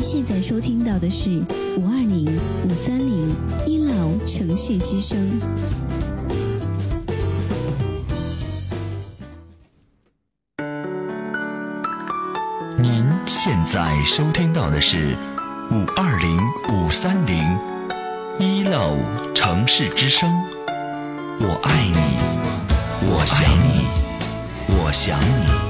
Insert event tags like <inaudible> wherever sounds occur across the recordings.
现在收听到的是五二零五三零一老城市之声。您现在收听到的是五二零五三零一楼城市之声。我爱你，我想你，我想你。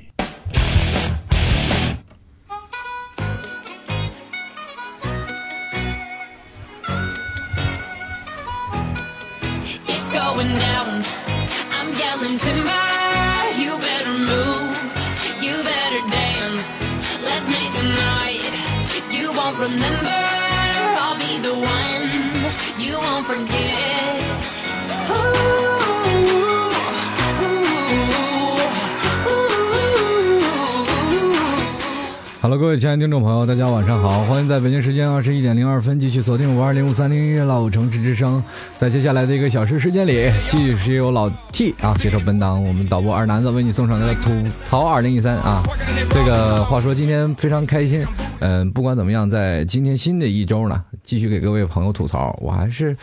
Hello，各位亲爱的听众朋友，大家晚上好！欢迎在北京时间二十一点零二分继续锁定五二零五三零一老城市之声。在接下来的一个小时时间里，继续是由老 T 啊携手本档我们导播二男子为你送上的吐槽二零一三啊。这个话说今天非常开心，嗯、不管怎么样，在今天新的一周呢，继续给各位朋友吐槽，我还是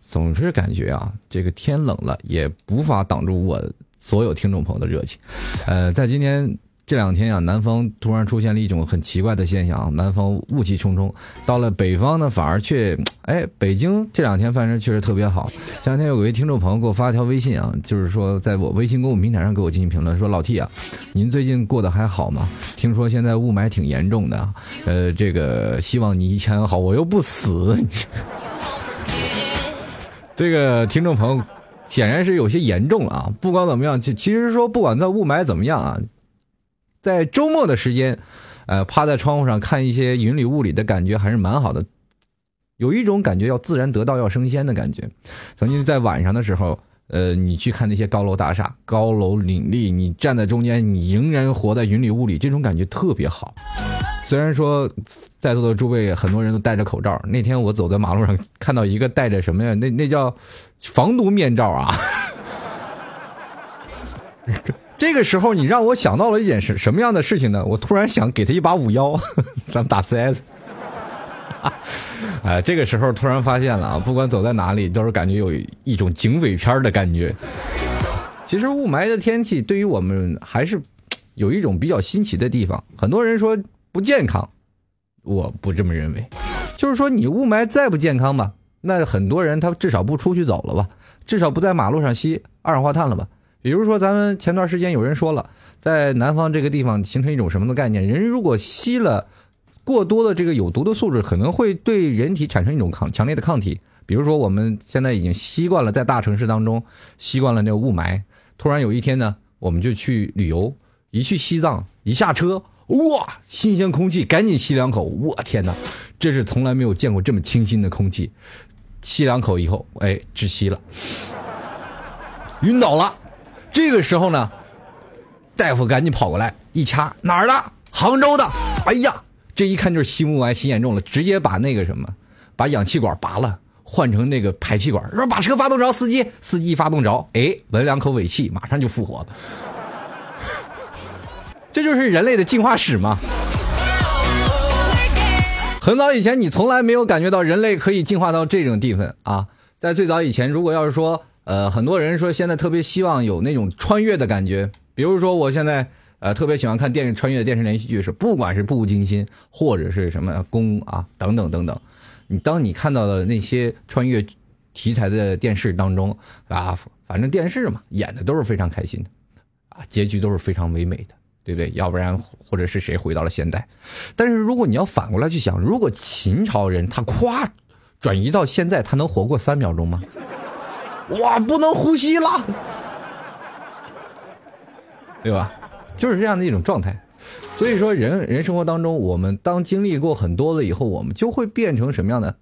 总是感觉啊，这个天冷了也无法挡住我所有听众朋友的热情。呃，在今天。这两天啊，南方突然出现了一种很奇怪的现象啊，南方雾气冲冲，到了北方呢，反而却，哎，北京这两天反正确实特别好。前两天有位听众朋友给我发了条微信啊，就是说在我微信公众平台上给我进行评论，说老 T 啊，您最近过得还好吗？听说现在雾霾挺严重的，呃，这个希望你一切安好，我又不死。<laughs> 这个听众朋友显然是有些严重了啊！不管怎么样，其其实说不管在雾霾怎么样啊，在周末的时间，呃，趴在窗户上看一些云里雾里的感觉还是蛮好的，有一种感觉要自然得道要升仙的感觉。曾经在晚上的时候，呃，你去看那些高楼大厦、高楼林立，你站在中间，你仍然活在云里雾里，这种感觉特别好。虽然说在座的诸位很多人都戴着口罩，那天我走在马路上看到一个戴着什么呀？那那叫防毒面罩啊。这个时候，你让我想到了一件什什么样的事情呢？我突然想给他一把五幺，<laughs> 咱们打 CS。<laughs> 哎，这个时候突然发现了啊，不管走在哪里，都是感觉有一种警匪片的感觉。其实雾霾的天气对于我们还是有一种比较新奇的地方。很多人说不健康，我不这么认为。就是说，你雾霾再不健康吧，那很多人他至少不出去走了吧，至少不在马路上吸二氧化碳了吧。比如说，咱们前段时间有人说了，在南方这个地方形成一种什么的概念？人如果吸了过多的这个有毒的素质，可能会对人体产生一种抗强烈的抗体。比如说，我们现在已经习惯了在大城市当中习惯了那个雾霾，突然有一天呢，我们就去旅游，一去西藏，一下车，哇，新鲜空气，赶紧吸两口，我天哪，这是从来没有见过这么清新的空气。吸两口以后，哎，窒息了，晕倒了。这个时候呢，大夫赶紧跑过来一掐，哪儿的？杭州的。哎呀，这一看就是吸雾霾吸严重了，直接把那个什么，把氧气管拔了，换成那个排气管，说把车发动着，司机，司机发动着，哎，闻两口尾气，马上就复活了。<laughs> 这就是人类的进化史嘛。很早以前，你从来没有感觉到人类可以进化到这种地步啊！在最早以前，如果要是说，呃，很多人说现在特别希望有那种穿越的感觉，比如说我现在呃特别喜欢看电视穿越的电视连续剧，是不管是《步步惊心》或者是什么宫啊等等等等，你当你看到的那些穿越题材的电视当中啊，反正电视嘛演的都是非常开心的，啊，结局都是非常唯美的。对不对？要不然或者是谁回到了现代？但是如果你要反过来去想，如果秦朝人他咵转移到现在，他能活过三秒钟吗？哇，不能呼吸了，对吧？就是这样的一种状态。所以说人，人生活当中，我们当经历过很多了以后，我们就会变成什么样的？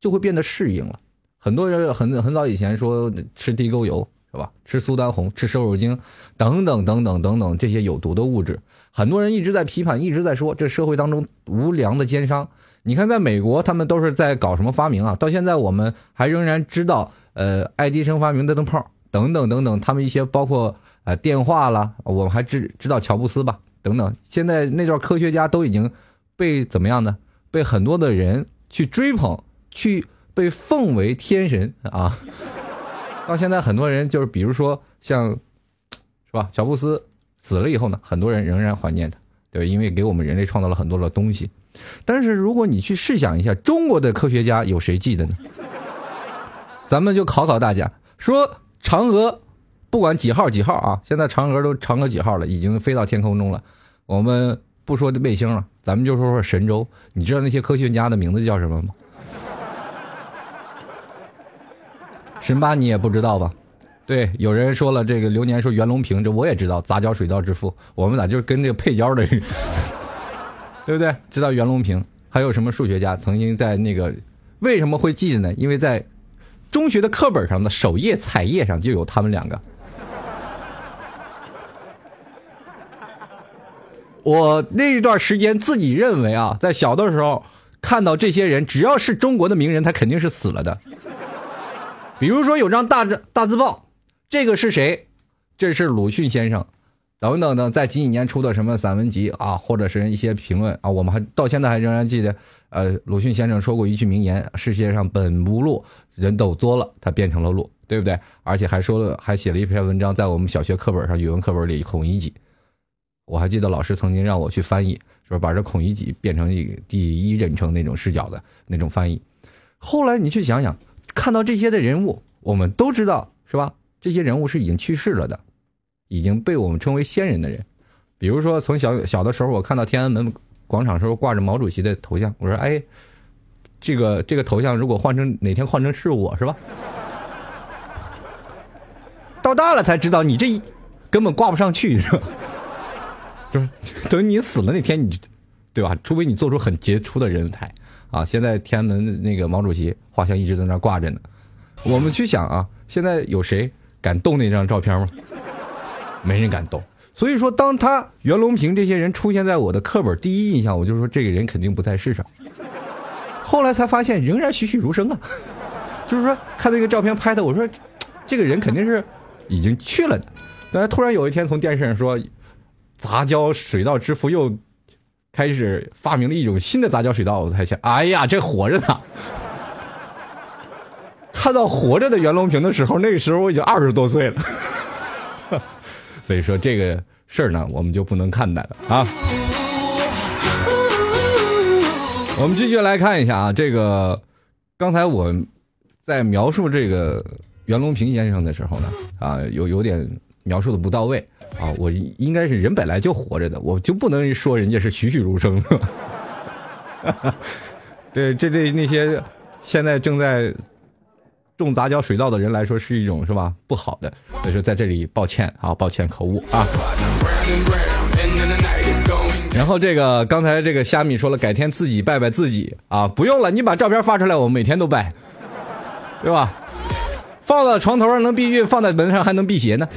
就会变得适应了。很多人很很早以前说吃地沟油是吧？吃苏丹红、吃瘦肉精，等等等等等等这些有毒的物质，很多人一直在批判，一直在说这社会当中无良的奸商。你看，在美国，他们都是在搞什么发明啊？到现在我们还仍然知道，呃，爱迪生发明的灯泡等等等等，他们一些包括呃电话啦，我们还知知道乔布斯吧？等等，现在那段科学家都已经被怎么样呢？被很多的人去追捧，去被奉为天神啊！到现在，很多人就是比如说像，是吧？乔布斯死了以后呢，很多人仍然怀念他，对，因为给我们人类创造了很多的东西。但是如果你去试想一下，中国的科学家有谁记得呢？咱们就考考大家，说嫦娥，不管几号几号啊，现在嫦娥都嫦娥几号了，已经飞到天空中了。我们不说卫星了，咱们就说说神舟。你知道那些科学家的名字叫什么吗？神八你也不知道吧？对，有人说了，这个流年说袁隆平，这我也知道，杂交水稻之父。我们咋就跟那个配角的，<laughs> 对不对？知道袁隆平，还有什么数学家曾经在那个为什么会记得呢？因为在中学的课本上的首页彩页上就有他们两个。<laughs> 我那一段时间自己认为啊，在小的时候看到这些人，只要是中国的名人，他肯定是死了的。比如说有张大大字报，这个是谁？这是鲁迅先生，等等等，在几几年出的什么散文集啊，或者是一些评论啊，我们还到现在还仍然记得。呃，鲁迅先生说过一句名言：“世界上本无路，人都多了，它变成了路，对不对？”而且还说了，还写了一篇文章，在我们小学课本上语文课本里，《孔乙己》。我还记得老师曾经让我去翻译，说把这《孔乙己》变成一个第一人称那种视角的那种翻译。后来你去想想。看到这些的人物，我们都知道是吧？这些人物是已经去世了的，已经被我们称为先人的人。比如说，从小小的时候，我看到天安门广场时候挂着毛主席的头像，我说：“哎，这个这个头像如果换成哪天换成是我是吧？” <laughs> 到大了才知道，你这根本挂不上去，是吧？就是等你死了那天，你对吧？除非你做出很杰出的人才。啊，现在天安门那个毛主席画像一直在那挂着呢。我们去想啊，现在有谁敢动那张照片吗？没人敢动。所以说，当他袁隆平这些人出现在我的课本第一印象，我就说这个人肯定不在世上。后来才发现，仍然栩栩如生啊。就是说，看那个照片拍的，我说这个人肯定是已经去了的。但是突然有一天从电视上说，杂交水稻之父又。开始发明了一种新的杂交水稻，我才想，哎呀，这活着呢！<laughs> 看到活着的袁隆平的时候，那个时候我已经二十多岁了，所以说这个事儿呢，我们就不能看待了啊。我们继续来看一下啊，这个刚才我在描述这个袁隆平先生的时候呢，啊，有有点描述的不到位。啊，我应该是人本来就活着的，我就不能说人家是栩栩如生。<laughs> 对，这对那些现在正在种杂交水稻的人来说是一种是吧不好的，所以说在这里抱歉啊，抱歉口误啊。然后这个刚才这个虾米说了，改天自己拜拜自己啊，不用了，你把照片发出来，我们每天都拜，对吧？放到床头上能避孕，放在门上还能辟邪呢。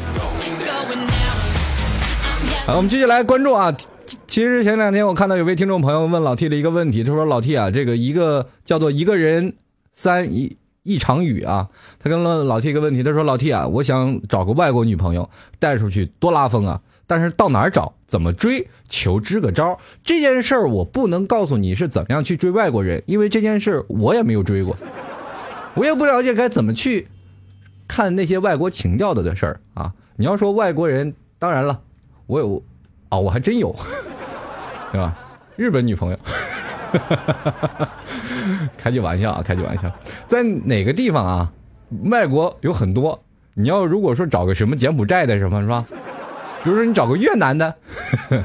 好，我们继续来关注啊。其实前两天我看到有位听众朋友问老 T 的一个问题，他说：“老 T 啊，这个一个叫做一个人三一一场雨啊。”他跟了老 T 一个问题，他说：“老 T 啊，我想找个外国女朋友带出去多拉风啊，但是到哪儿找？怎么追？求支个招。这件事儿我不能告诉你是怎么样去追外国人，因为这件事我也没有追过，我也不了解该怎么去看那些外国情调的的事儿啊。你要说外国人，当然了。”我有，哦，我还真有，<laughs> 对吧？日本女朋友，<laughs> 开句玩笑啊，开句玩笑，在哪个地方啊？外国有很多，你要如果说找个什么柬埔寨的什么是吧？比如说你找个越南的，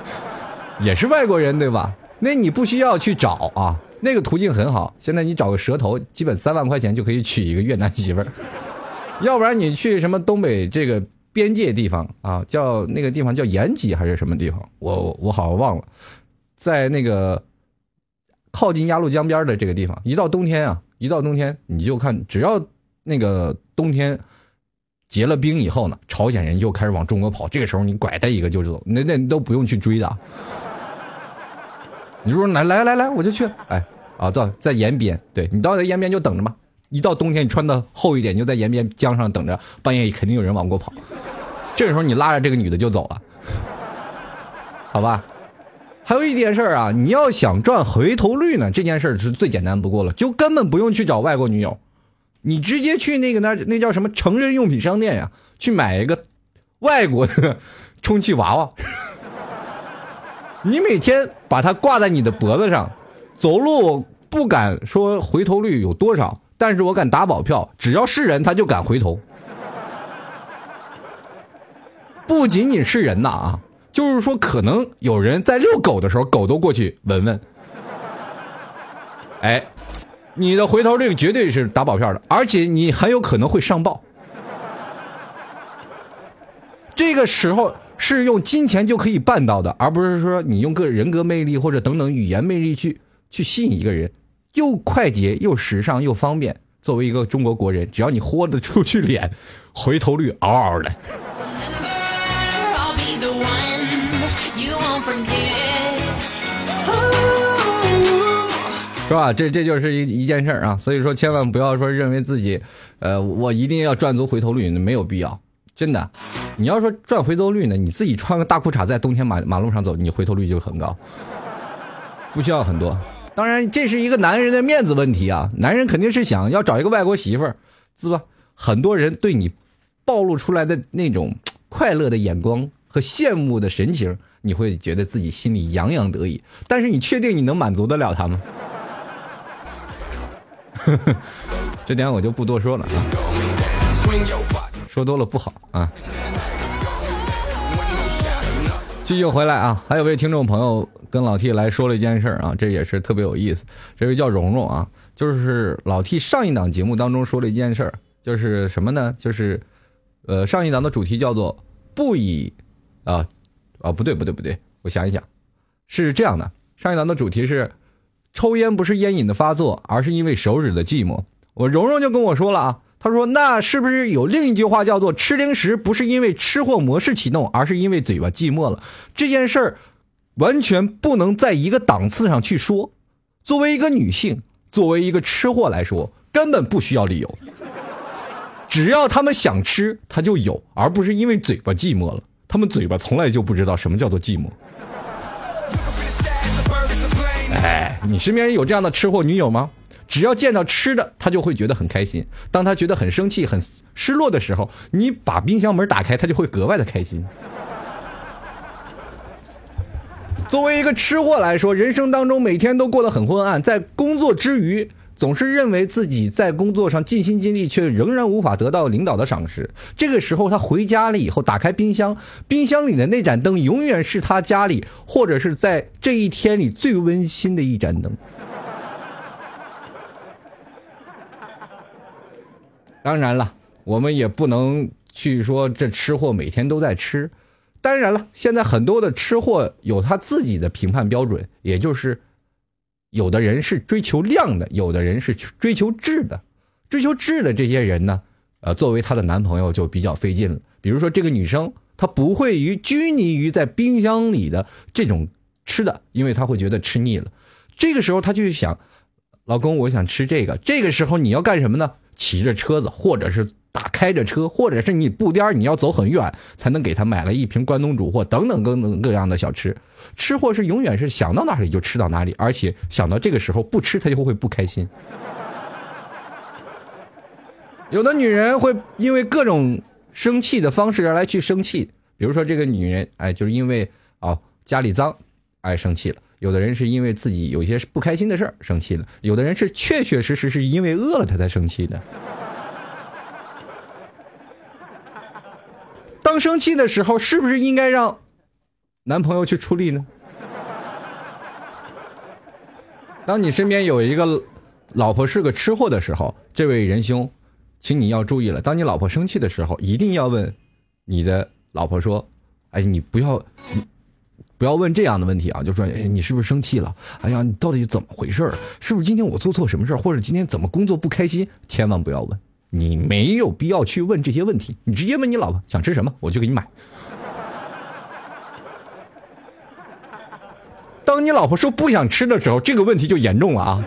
<laughs> 也是外国人对吧？那你不需要去找啊，那个途径很好。现在你找个蛇头，基本三万块钱就可以娶一个越南媳妇儿，<laughs> 要不然你去什么东北这个。边界地方啊，叫那个地方叫延吉还是什么地方？我我好像忘了，在那个靠近鸭绿江边的这个地方，一到冬天啊，一到冬天你就看，只要那个冬天结了冰以后呢，朝鲜人就开始往中国跑，这个时候你拐他一个就走，那那都不用去追的。你说来来来来，我就去，哎啊，到在延边，对你到延边就等着吧。一到冬天，你穿的厚一点，你就在延边江上等着，半夜肯定有人往过跑。这个时候你拉着这个女的就走了，好吧？还有一件事儿啊，你要想赚回头率呢，这件事儿是最简单不过了，就根本不用去找外国女友，你直接去那个那那叫什么成人用品商店呀，去买一个外国的充气娃娃，<laughs> 你每天把它挂在你的脖子上，走路不敢说回头率有多少，但是我敢打保票，只要是人他就敢回头，不仅仅是人呐啊。就是说，可能有人在遛狗的时候，狗都过去闻闻。哎，你的回头率绝对是打保票的，而且你很有可能会上报。这个时候是用金钱就可以办到的，而不是说你用个人格魅力或者等等语言魅力去去吸引一个人，又快捷又时尚又方便。作为一个中国国人，只要你豁得出去脸，回头率嗷嗷的。是吧？这这就是一一件事儿啊，所以说千万不要说认为自己，呃，我一定要赚足回头率，那没有必要，真的。你要说赚回头率呢，你自己穿个大裤衩在冬天马马路上走，你回头率就很高，不需要很多。当然，这是一个男人的面子问题啊，男人肯定是想要找一个外国媳妇儿，是吧？很多人对你暴露出来的那种快乐的眼光和羡慕的神情，你会觉得自己心里洋洋得意。但是你确定你能满足得了他吗？<laughs> 这点我就不多说了啊，说多了不好啊。继续回来啊，还有位听众朋友跟老 T 来说了一件事儿啊，这也是特别有意思。这位叫蓉蓉啊，就是老 T 上一档节目当中说了一件事儿，就是什么呢？就是呃，上一档的主题叫做不以啊啊不对不对不对，我想一想，是这样的，上一档的主题是抽烟不是烟瘾的发作，而是因为手指的寂寞。我蓉蓉就跟我说了啊，她说那是不是有另一句话叫做吃零食不是因为吃货模式启动，而是因为嘴巴寂寞了？这件事儿完全不能在一个档次上去说。作为一个女性，作为一个吃货来说，根本不需要理由。只要他们想吃，他就有，而不是因为嘴巴寂寞了。他们嘴巴从来就不知道什么叫做寂寞。哎，你身边有这样的吃货女友吗？只要见到吃的，他就会觉得很开心。当他觉得很生气、很失落的时候，你把冰箱门打开，他就会格外的开心。作为一个吃货来说，人生当中每天都过得很昏暗，在工作之余，总是认为自己在工作上尽心尽力，却仍然无法得到领导的赏识。这个时候，他回家了以后，打开冰箱，冰箱里的那盏灯永远是他家里或者是在这一天里最温馨的一盏灯。当然了，我们也不能去说这吃货每天都在吃。当然了，现在很多的吃货有他自己的评判标准，也就是有的人是追求量的，有的人是追求质的。追求质的这些人呢，呃，作为她的男朋友就比较费劲了。比如说这个女生，她不会于拘泥于在冰箱里的这种吃的，因为她会觉得吃腻了。这个时候她就想，老公，我想吃这个。这个时候你要干什么呢？骑着车子，或者是打开着车，或者是你布颠你要走很远才能给他买了一瓶关东煮或等等各等各样的小吃。吃货是永远是想到哪里就吃到哪里，而且想到这个时候不吃他就会不开心。有的女人会因为各种生气的方式而来去生气，比如说这个女人，哎，就是因为啊、家里脏，哎生气了。有的人是因为自己有些不开心的事儿生气了，有的人是确确实实是因为饿了他才生气的。当生气的时候，是不是应该让男朋友去出力呢？当你身边有一个老婆是个吃货的时候，这位仁兄，请你要注意了。当你老婆生气的时候，一定要问你的老婆说：“哎，你不要，不要问这样的问题啊，就说哎，你是不是生气了？哎呀，你到底怎么回事？是不是今天我做错什么事儿，或者今天怎么工作不开心？千万不要问，你没有必要去问这些问题，你直接问你老婆想吃什么，我就给你买。<laughs> 当你老婆说不想吃的时候，这个问题就严重了啊。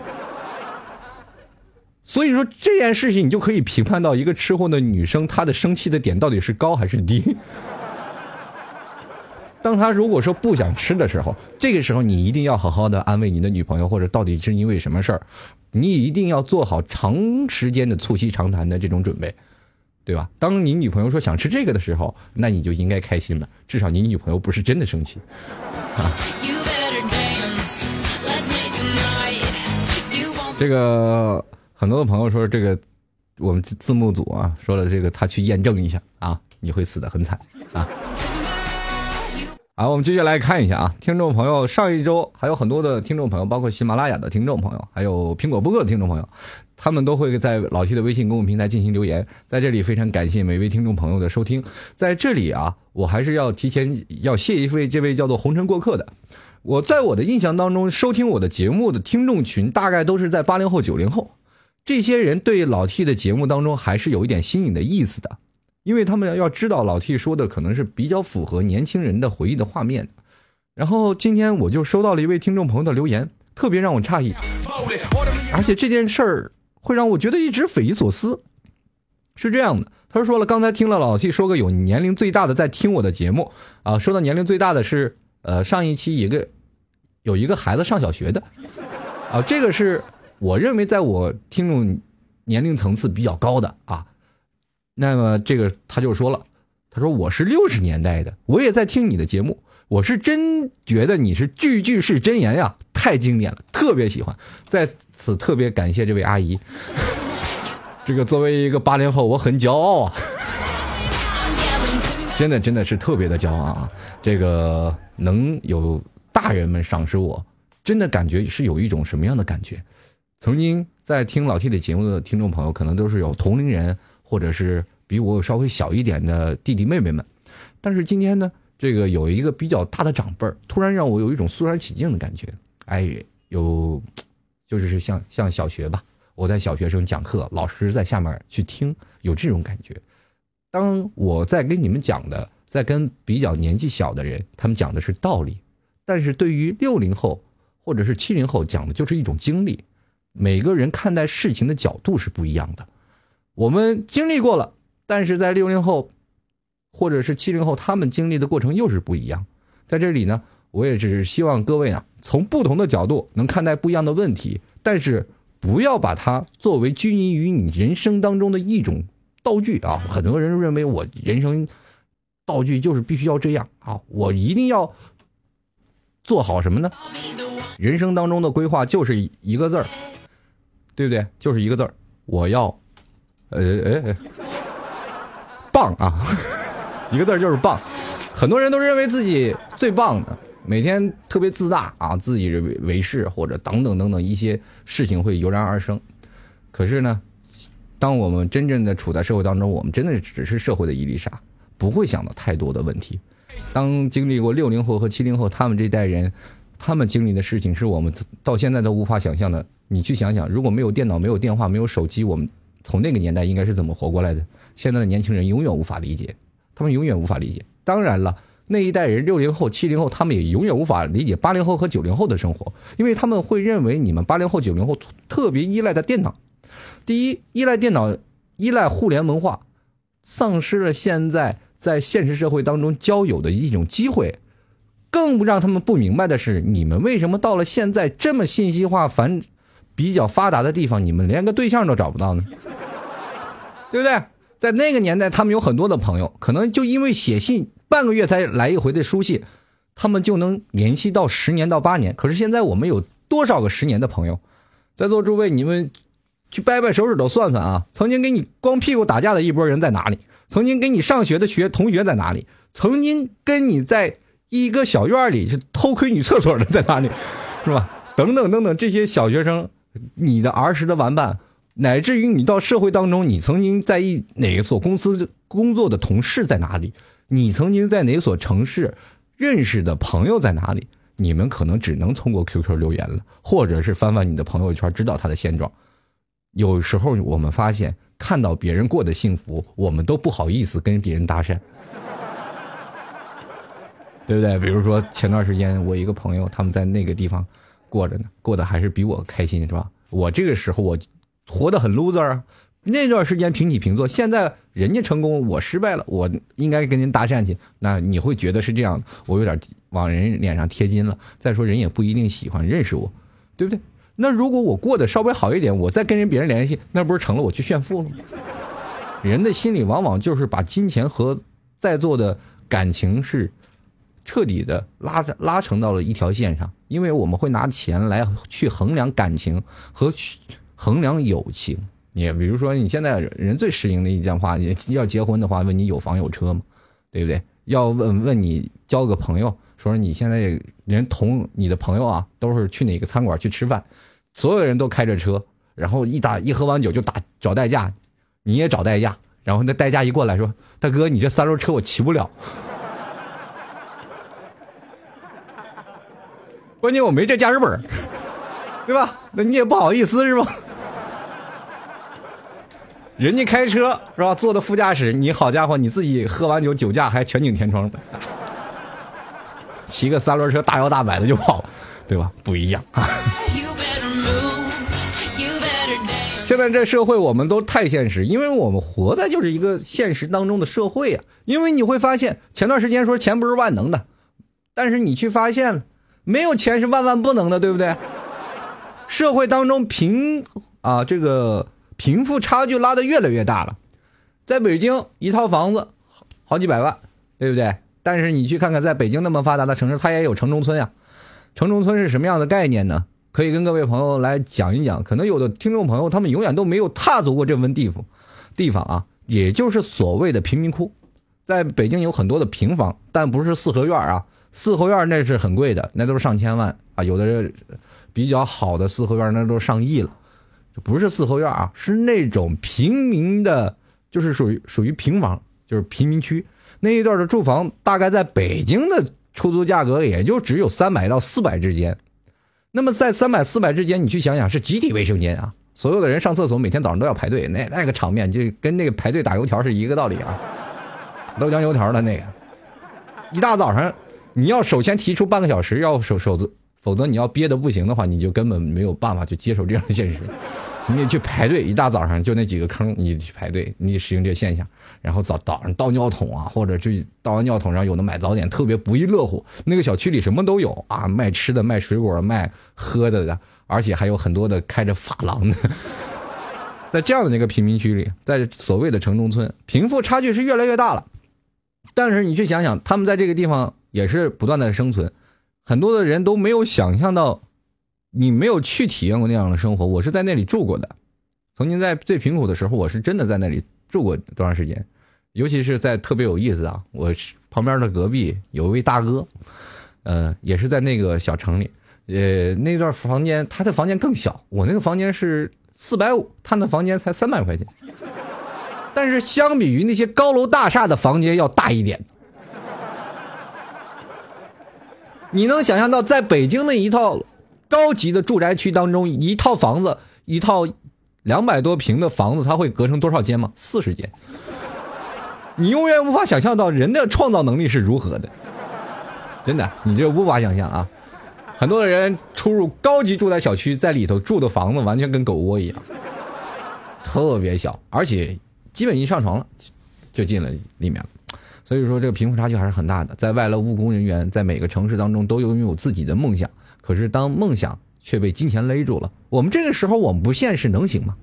所以说这件事情，你就可以评判到一个吃货的女生，她的生气的点到底是高还是低。<laughs> 当她如果说不想吃的时候，这个时候你一定要好好的安慰你的女朋友，或者到底是因为什么事儿，你一定要做好长时间的促膝长谈的这种准备，对吧？当你女朋友说想吃这个的时候，那你就应该开心了，至少你女朋友不是真的生气。啊这个很多的朋友说，这个我们字幕组啊说了，这个他去验证一下啊，你会死的很惨啊。好，我们接下来看一下啊，听众朋友，上一周还有很多的听众朋友，包括喜马拉雅的听众朋友，还有苹果播客的听众朋友，他们都会在老 T 的微信公众平台进行留言。在这里非常感谢每位听众朋友的收听。在这里啊，我还是要提前要谢一位这位叫做红尘过客的。我在我的印象当中，收听我的节目的听众群大概都是在八零后、九零后，这些人对老 T 的节目当中还是有一点新颖的意思的，因为他们要知道老 T 说的可能是比较符合年轻人的回忆的画面。然后今天我就收到了一位听众朋友的留言，特别让我诧异，而且这件事儿会让我觉得一直匪夷所思。是这样的，他说了，刚才听了老 T 说个有年龄最大的在听我的节目啊，说到年龄最大的是呃上一期一个有一个孩子上小学的啊，这个是我认为在我听众年龄层次比较高的啊。那么这个他就说了，他说我是六十年代的，我也在听你的节目，我是真觉得你是句句是真言呀，太经典了，特别喜欢，在此特别感谢这位阿姨。<laughs> 这个作为一个八零后，我很骄傲啊。<laughs> 真的真的是特别的骄傲啊！这个能有大人们赏识我，真的感觉是有一种什么样的感觉？曾经在听老 T 的节目的听众朋友，可能都是有同龄人，或者是比我稍微小一点的弟弟妹妹们。但是今天呢，这个有一个比较大的长辈儿，突然让我有一种肃然起敬的感觉。哎，有，就是像像小学吧，我在小学生讲课，老师在下面去听，有这种感觉。当我在跟你们讲的，在跟比较年纪小的人，他们讲的是道理，但是对于六零后或者是七零后讲的就是一种经历。每个人看待事情的角度是不一样的。我们经历过了，但是在六零后或者是七零后，他们经历的过程又是不一样。在这里呢，我也只是希望各位啊，从不同的角度能看待不一样的问题，但是不要把它作为拘泥于你人生当中的一种道具啊。很多人认为我人生道具就是必须要这样啊，我一定要做好什么呢？人生当中的规划就是一个字儿，对不对？就是一个字儿，我要，呃呃，呃棒啊，<laughs> 一个字就是棒。很多人都认为自己最棒的，每天特别自大啊，自以为为是，或者等等等等一些事情会油然而生。可是呢，当我们真正的处在社会当中，我们真的只是社会的一粒沙，不会想到太多的问题。当经历过六零后和七零后他们这代人，他们经历的事情是我们到现在都无法想象的。你去想想，如果没有电脑、没有电话、没有手机，我们从那个年代应该是怎么活过来的？现在的年轻人永远无法理解，他们永远无法理解。当然了，那一代人六零后、七零后，他们也永远无法理解八零后和九零后的生活，因为他们会认为你们八零后、九零后特别依赖的电脑。第一，依赖电脑，依赖互联文化，丧失了现在在现实社会当中交友的一种机会。更让他们不明白的是，你们为什么到了现在这么信息化繁、比较发达的地方，你们连个对象都找不到呢？对不对？在那个年代，他们有很多的朋友，可能就因为写信半个月才来一回的书信，他们就能联系到十年到八年。可是现在我们有多少个十年的朋友？在座诸位，你们去掰掰手指头算算啊！曾经给你光屁股打架的一拨人在哪里？曾经跟你上学的学同学在哪里？曾经跟你在一个小院里是偷窥女厕所的在哪里？是吧？等等等等，这些小学生，你的儿时的玩伴，乃至于你到社会当中，你曾经在一哪一所公司工作的同事在哪里？你曾经在哪所城市认识的朋友在哪里？你们可能只能通过 QQ 留言了，或者是翻翻你的朋友圈，知道他的现状。有时候我们发现，看到别人过得幸福，我们都不好意思跟别人搭讪，<laughs> 对不对？比如说前段时间我一个朋友，他们在那个地方过着呢，过得还是比我开心，是吧？我这个时候我活得很 loser 啊。那段时间平起平坐，现在人家成功，我失败了，我应该跟人搭讪去。那你会觉得是这样的，我有点往人脸上贴金了。再说人也不一定喜欢认识我，对不对？那如果我过得稍微好一点，我再跟人别人联系，那不是成了我去炫富了吗？人的心里往往就是把金钱和在座的感情是彻底的拉拉成到了一条线上，因为我们会拿钱来去衡量感情和去衡量友情。你比如说，你现在人最适应的一件话，要结婚的话，问你有房有车吗？对不对？要问问你交个朋友，说你现在人同你的朋友啊，都是去哪个餐馆去吃饭，所有人都开着车，然后一打一喝完酒就打找代驾，你也找代驾，然后那代驾一过来说：“大哥，你这三轮车我骑不了，关键我没这驾驶本，对吧？那你也不好意思是吧？”人家开车是吧？坐的副驾驶，你好家伙，你自己喝完酒酒驾还全景天窗，骑个三轮车大摇大摆的就跑，对吧？不一样。<laughs> 现在这社会我们都太现实，因为我们活在就是一个现实当中的社会啊。因为你会发现，前段时间说钱不是万能的，但是你去发现，没有钱是万万不能的，对不对？社会当中贫啊，这个。贫富差距拉得越来越大了，在北京一套房子好几百万，对不对？但是你去看看，在北京那么发达的城市，它也有城中村呀。城中村是什么样的概念呢？可以跟各位朋友来讲一讲。可能有的听众朋友他们永远都没有踏足过这份地方，地方啊，也就是所谓的贫民窟。在北京有很多的平房，但不是四合院啊。四合院那是很贵的，那都是上千万啊。有的比较好的四合院那都上亿了。不是四合院啊，是那种平民的，就是属于属于平房，就是贫民区那一段的住房，大概在北京的出租价格也就只有三百到四百之间。那么在三百四百之间，你去想想，是集体卫生间啊，所有的人上厕所每天早上都要排队，那那个场面就跟那个排队打油条是一个道理啊，豆浆油条的那个，一大早上你要首先提出半个小时要守守则，否则你要憋得不行的话，你就根本没有办法去接受这样的现实。<laughs> 你得去排队，一大早上就那几个坑，你去排队，你得适应这现象。然后早早上倒尿桶啊，或者就倒完尿桶上有的买早点，特别不亦乐乎。那个小区里什么都有啊，卖吃的、卖水果、卖喝的的，而且还有很多的开着发廊的。<laughs> 在这样的那个贫民区里，在所谓的城中村，贫富差距是越来越大了。但是你去想想，他们在这个地方也是不断的生存，很多的人都没有想象到。你没有去体验过那样的生活，我是在那里住过的。曾经在最贫苦的时候，我是真的在那里住过多长时间，尤其是在特别有意思啊！我旁边的隔壁有一位大哥，呃，也是在那个小城里，呃，那段房间他的房间更小，我那个房间是四百五，他那房间才三百块钱，但是相比于那些高楼大厦的房间要大一点。你能想象到在北京的一套？高级的住宅区当中，一套房子，一套两百多平的房子，它会隔成多少间吗？四十间。你永远无法想象到人的创造能力是如何的，真的，你这无法想象啊！很多的人出入高级住宅小区，在里头住的房子完全跟狗窝一样，特别小，而且基本一上床了就进了里面了。所以说，这个贫富差距还是很大的。在外来务工人员，在每个城市当中都拥有自己的梦想。可是，当梦想却被金钱勒住了，我们这个时候我们不现实能行吗？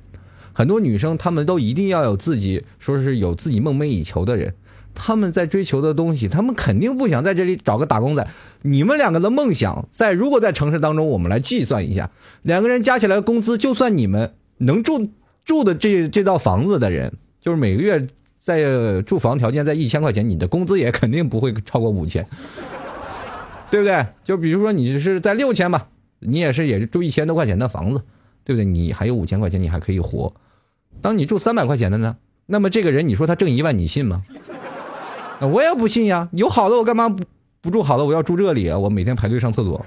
很多女生她们都一定要有自己，说是有自己梦寐以求的人，他们在追求的东西，他们肯定不想在这里找个打工仔。你们两个的梦想，在如果在城市当中，我们来计算一下，两个人加起来工资，就算你们能住住的这这套房子的人，就是每个月在住房条件在一千块钱，你的工资也肯定不会超过五千。对不对？就比如说你是在六千吧，你也是也是住一千多块钱的房子，对不对？你还有五千块钱，你还可以活。当你住三百块钱的呢，那么这个人你说他挣一万，你信吗？我也不信呀。有好的我干嘛不不住好的？我要住这里啊！我每天排队上厕所。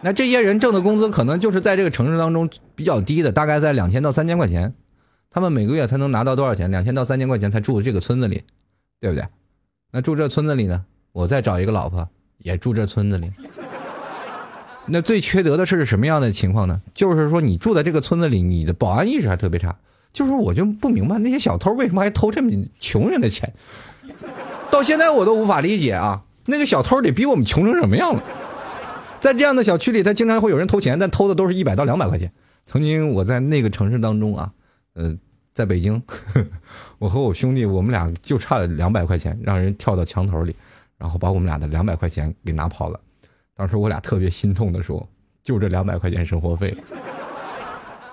那这些人挣的工资可能就是在这个城市当中比较低的，大概在两千到三千块钱，他们每个月才能拿到多少钱？两千到三千块钱才住这个村子里，对不对？那住这村子里呢，我再找一个老婆，也住这村子里。那最缺德的是什么样的情况呢？就是说你住在这个村子里，你的保安意识还特别差。就是我就不明白那些小偷为什么还偷这么穷人的钱，到现在我都无法理解啊！那个小偷得比我们穷成什么样了？在这样的小区里，他经常会有人偷钱，但偷的都是一百到两百块钱。曾经我在那个城市当中啊，呃，在北京，<laughs> 我和我兄弟，我们俩就差两百块钱，让人跳到墙头里，然后把我们俩的两百块钱给拿跑了。当时我俩特别心痛的说：“就这两百块钱生活费。”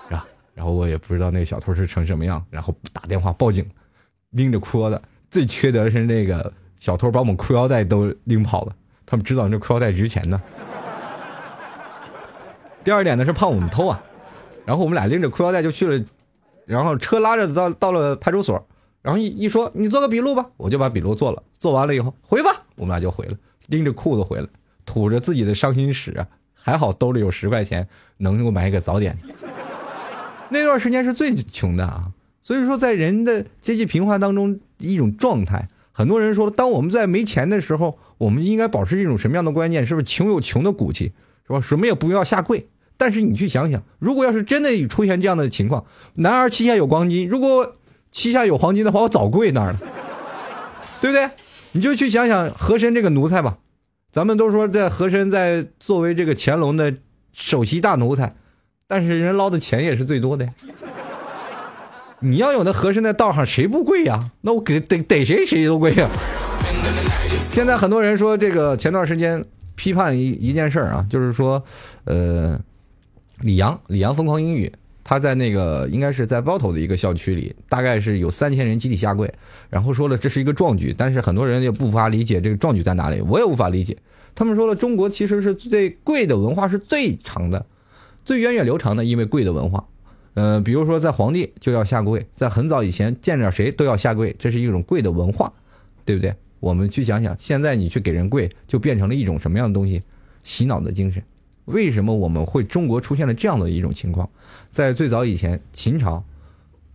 是吧？然后我也不知道那个小偷是成什么样，然后打电话报警，拎着裤腰带。最缺德的是那个小偷把我们裤腰带都拎跑了，他们知道这裤腰带值钱呢。第二点呢是怕我们偷啊，然后我们俩拎着裤腰带就去了，然后车拉着到到了派出所，然后一一说你做个笔录吧，我就把笔录做了，做完了以后回吧，我们俩就回了，拎着裤子回来，吐着自己的伤心史啊，还好兜里有十块钱，能够买一个早点。<laughs> 那段时间是最穷的啊，所以说在人的阶级贫寒当中一种状态，很多人说，当我们在没钱的时候，我们应该保持一种什么样的观念？是不是穷有穷的骨气，是吧？什么也不要下跪。但是你去想想，如果要是真的出现这样的情况，男儿膝下有黄金，如果膝下有黄金的话，我早跪那儿了，<laughs> 对不对？你就去想想和珅这个奴才吧，咱们都说这和珅在作为这个乾隆的首席大奴才，但是人捞的钱也是最多的。你要有那和珅在道上，谁不跪呀？那我给逮逮谁谁都跪呀。现在很多人说这个前段时间批判一一件事啊，就是说，呃。李阳，李阳疯狂英语，他在那个应该是在包头的一个校区里，大概是有三千人集体下跪，然后说了这是一个壮举，但是很多人也不法理解这个壮举在哪里，我也无法理解。他们说了，中国其实是最跪的文化是最长的，最源远流长的，因为跪的文化。呃，比如说在皇帝就要下跪，在很早以前见着谁都要下跪，这是一种跪的文化，对不对？我们去想想，现在你去给人跪，就变成了一种什么样的东西？洗脑的精神。为什么我们会中国出现了这样的一种情况？在最早以前，秦朝，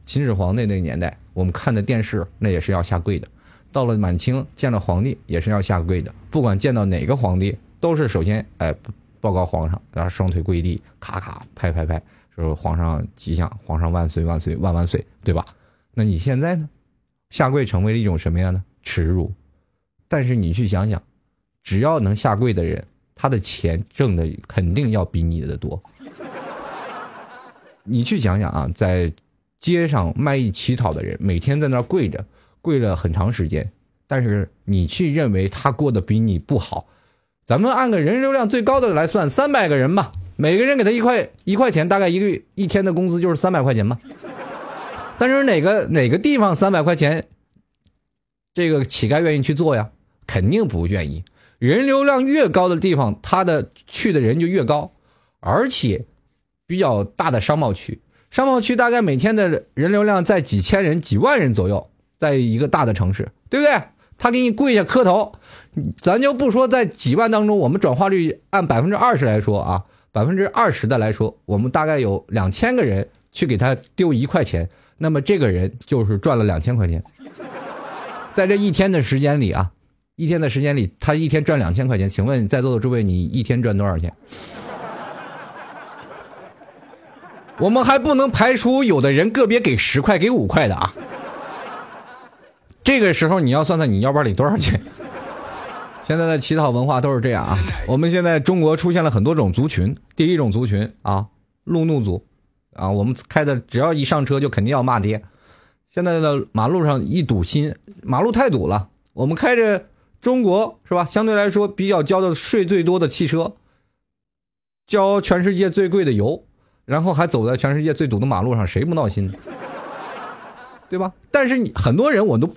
秦始皇那那个年代，我们看的电视那也是要下跪的。到了满清，见了皇帝也是要下跪的。不管见到哪个皇帝，都是首先哎报告皇上，然后双腿跪地，咔咔拍拍拍，说皇上吉祥，皇上万岁万岁万万岁，对吧？那你现在呢？下跪成为了一种什么样的耻辱？但是你去想想，只要能下跪的人。他的钱挣的肯定要比你的多。你去想想啊，在街上卖艺乞讨的人，每天在那儿跪着，跪了很长时间，但是你去认为他过得比你不好。咱们按个人流量最高的来算，三百个人吧，每个人给他一块一块钱，大概一个月一天的工资就是三百块钱吧。但是哪个哪个地方三百块钱，这个乞丐愿意去做呀？肯定不愿意。人流量越高的地方，他的去的人就越高，而且比较大的商贸区，商贸区大概每天的人流量在几千人、几万人左右，在一个大的城市，对不对？他给你跪下磕头，咱就不说在几万当中，我们转化率按百分之二十来说啊，百分之二十的来说，我们大概有两千个人去给他丢一块钱，那么这个人就是赚了两千块钱，在这一天的时间里啊。一天的时间里，他一天赚两千块钱。请问在座的诸位，你一天赚多少钱？我们还不能排除有的人个别给十块、给五块的啊。这个时候你要算算你腰包里多少钱。现在的乞讨文化都是这样啊。我们现在中国出现了很多种族群。第一种族群啊，路怒族啊，我们开的只要一上车就肯定要骂爹。现在的马路上一堵心，马路太堵了，我们开着。中国是吧？相对来说比较交的税最多的汽车，交全世界最贵的油，然后还走在全世界最堵的马路上，谁不闹心呢？<laughs> 对吧？但是你很多人我都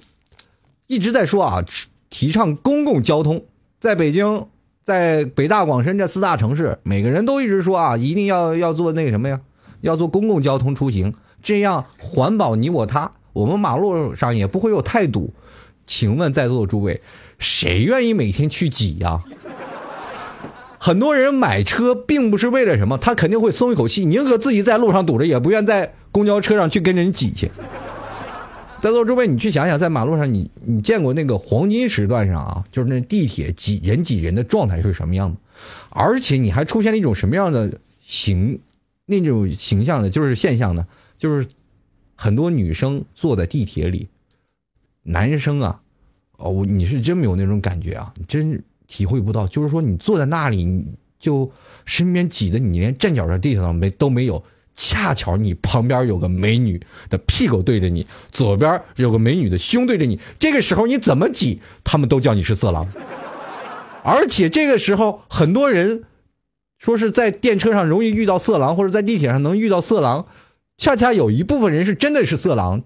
一直在说啊，提倡公共交通。在北京，在北大广深这四大城市，每个人都一直说啊，一定要要做那个什么呀？要做公共交通出行，这样环保你我他，我们马路上也不会有太堵。请问在座的诸位？谁愿意每天去挤呀？很多人买车并不是为了什么，他肯定会松一口气，宁可自己在路上堵着，也不愿在公交车上去跟人挤去。在座诸位，你去想想，在马路上你你见过那个黄金时段上啊，就是那地铁挤人挤人的状态是什么样的？而且你还出现了一种什么样的形那种形象呢？就是现象呢？就是很多女生坐在地铁里，男生啊，哦，你是真没有那种感觉啊，你真体会不到。就是说你坐在那里，你就身边挤的你连站脚的地方没都没有。恰巧你旁边有个美女的屁股对着你，左边有个美女的胸对着你，这个时候你怎么挤，他们都叫你是色狼。而且这个时候，很多人说是在电车上容易遇到色狼，或者在地铁上能遇到色狼，恰恰有一部分人是真的是色狼，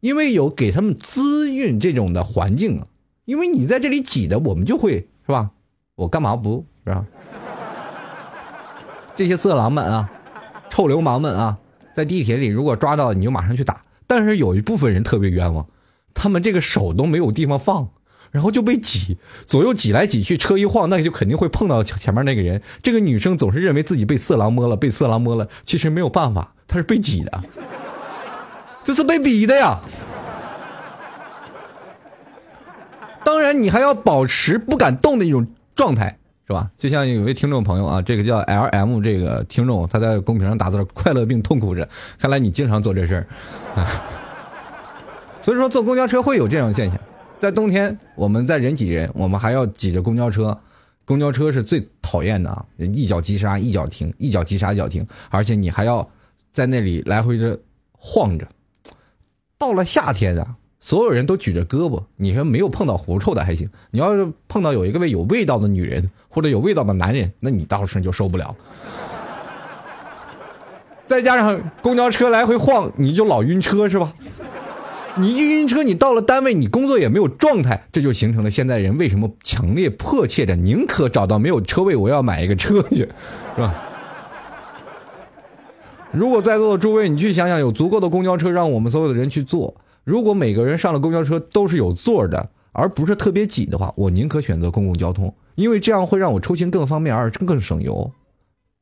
因为有给他们滋润这种的环境啊。因为你在这里挤的，我们就会是吧？我干嘛不是吧？<laughs> 这些色狼们啊！臭流氓们啊，在地铁里如果抓到你就马上去打，但是有一部分人特别冤枉，他们这个手都没有地方放，然后就被挤，左右挤来挤去，车一晃，那就肯定会碰到前面那个人。这个女生总是认为自己被色狼摸了，被色狼摸了，其实没有办法，她是被挤的，这是被逼的呀。当然，你还要保持不敢动的一种状态。是吧？就像有位听众朋友啊，这个叫 L M 这个听众，他在公屏上打字“快乐并痛苦着”，看来你经常做这事儿。<laughs> 所以说，坐公交车会有这种现象。在冬天，我们在人挤人，我们还要挤着公交车。公交车是最讨厌的啊！一脚急刹，一脚停，一脚急刹，一脚停，而且你还要在那里来回的晃着。到了夏天啊。所有人都举着胳膊，你说没有碰到狐臭的还行，你要是碰到有一个味有味道的女人或者有味道的男人，那你到时候就受不了。<laughs> 再加上公交车来回晃，你就老晕车是吧？你一晕车，你到了单位，你工作也没有状态，这就形成了现在人为什么强烈迫切的宁可找到没有车位，我要买一个车去，是吧？如果在座的诸位，你去想想，有足够的公交车让我们所有的人去坐。如果每个人上了公交车都是有座的，而不是特别挤的话，我宁可选择公共交通，因为这样会让我出行更方便，而更省油。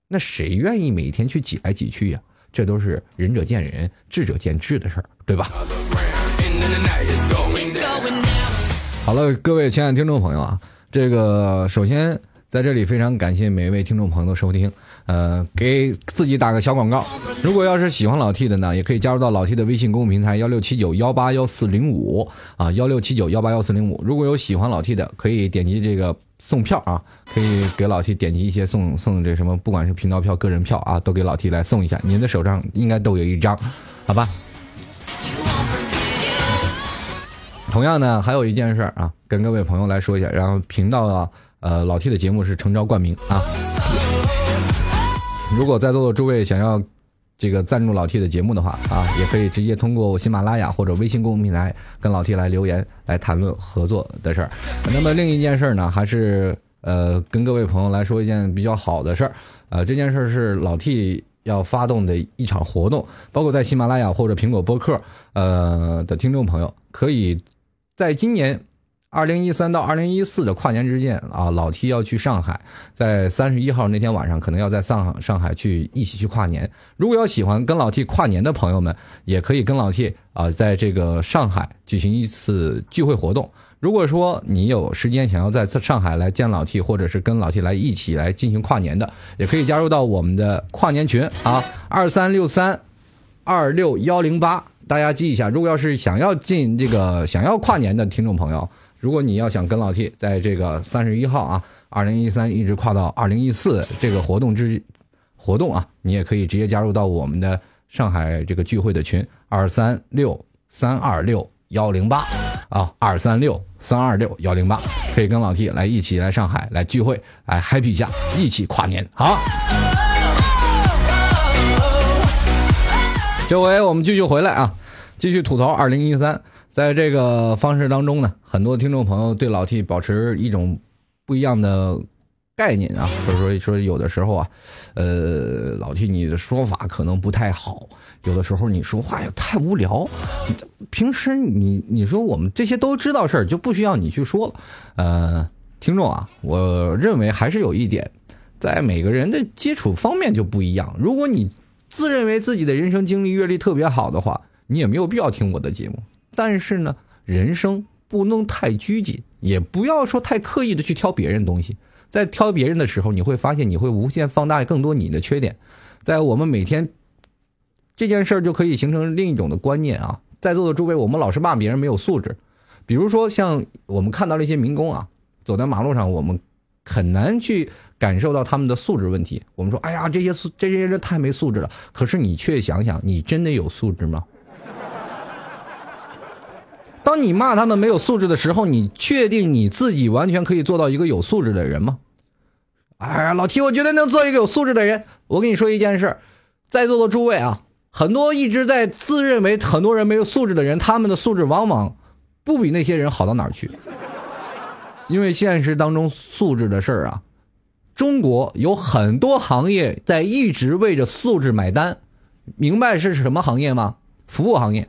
那谁愿意每天去挤来挤去呀？这都是仁者见仁，智者见智的事儿，对吧？好了，各位亲爱的听众朋友啊，这个首先在这里非常感谢每一位听众朋友的收听。呃，给自己打个小广告。如果要是喜欢老 T 的呢，也可以加入到老 T 的微信公众平台幺六七九幺八幺四零五啊，幺六七九幺八幺四零五。如果有喜欢老 T 的，可以点击这个送票啊，可以给老 T 点击一些送送这什么，不管是频道票、个人票啊，都给老 T 来送一下。您的手上应该都有一张，好吧？同样呢，还有一件事啊，跟各位朋友来说一下，然后频道啊，呃，老 T 的节目是诚招冠名啊。如果在座的诸位想要这个赞助老 T 的节目的话啊，也可以直接通过喜马拉雅或者微信公众平台跟老 T 来留言来谈论合作的事儿。那么另一件事呢，还是呃跟各位朋友来说一件比较好的事儿。呃，这件事是老 T 要发动的一场活动，包括在喜马拉雅或者苹果播客呃的听众朋友，可以在今年。二零一三到二零一四的跨年之间啊，老 T 要去上海，在三十一号那天晚上，可能要在上上海去一起去跨年。如果要喜欢跟老 T 跨年的朋友们，也可以跟老 T 啊，在这个上海举行一次聚会活动。如果说你有时间想要在上海来见老 T，或者是跟老 T 来一起来进行跨年的，也可以加入到我们的跨年群啊，二三六三二六幺零八，大家记一下。如果要是想要进这个想要跨年的听众朋友。如果你要想跟老 T 在这个三十一号啊，二零一三一直跨到二零一四这个活动之活动啊，你也可以直接加入到我们的上海这个聚会的群二三六三二六幺零八啊，二三六三二六幺零八，可以跟老 T 来一起来上海来聚会，来 happy 一下，一起跨年好。这回我们继续回来啊，继续吐槽二零一三。在这个方式当中呢，很多听众朋友对老 T 保持一种不一样的概念啊，或者说说有的时候啊，呃，老 T 你的说法可能不太好，有的时候你说话又太无聊，平时你你说我们这些都知道事儿就不需要你去说了，呃，听众啊，我认为还是有一点，在每个人的基础方面就不一样。如果你自认为自己的人生经历阅历特别好的话，你也没有必要听我的节目。但是呢，人生不能太拘谨，也不要说太刻意的去挑别人东西。在挑别人的时候，你会发现你会无限放大更多你的缺点。在我们每天这件事儿就可以形成另一种的观念啊。在座的诸位，我们老是骂别人没有素质，比如说像我们看到了一些民工啊，走在马路上，我们很难去感受到他们的素质问题。我们说，哎呀，这些素这些人太没素质了。可是你却想想，你真的有素质吗？当你骂他们没有素质的时候，你确定你自己完全可以做到一个有素质的人吗？哎呀，老提，我绝对能做一个有素质的人。我跟你说一件事，在座的诸位啊，很多一直在自认为很多人没有素质的人，他们的素质往往不比那些人好到哪去。因为现实当中素质的事儿啊，中国有很多行业在一直为着素质买单，明白是什么行业吗？服务行业。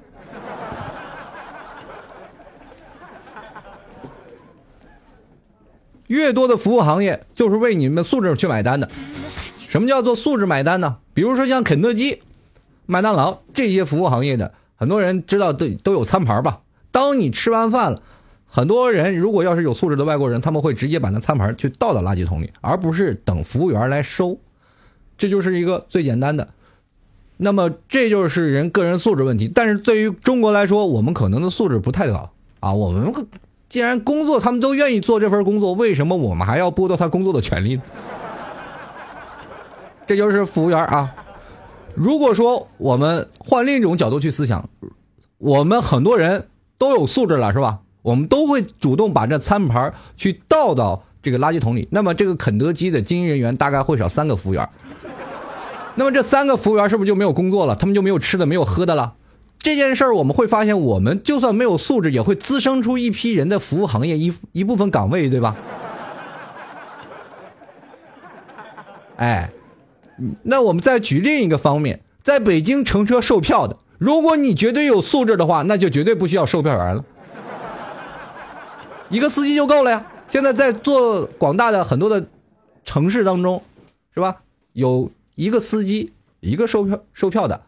越多的服务行业就是为你们素质去买单的。什么叫做素质买单呢？比如说像肯德基、麦当劳这些服务行业的，很多人知道都都有餐盘吧？当你吃完饭了，很多人如果要是有素质的外国人，他们会直接把那餐盘去倒到垃圾桶里，而不是等服务员来收。这就是一个最简单的。那么这就是人个人素质问题。但是对于中国来说，我们可能的素质不太高啊。我们既然工作他们都愿意做这份工作，为什么我们还要剥夺他工作的权利呢？这就是服务员啊。如果说我们换另一种角度去思想，我们很多人都有素质了，是吧？我们都会主动把这餐盘去倒到这个垃圾桶里。那么这个肯德基的经营人员大概会少三个服务员。那么这三个服务员是不是就没有工作了？他们就没有吃的、没有喝的了？这件事儿我们会发现，我们就算没有素质，也会滋生出一批人的服务行业一一部分岗位，对吧？<laughs> 哎，那我们再举另一个方面，在北京乘车售票的，如果你绝对有素质的话，那就绝对不需要售票员了，<laughs> 一个司机就够了呀。现在在做广大的很多的城市当中，是吧？有一个司机，一个售票售票的？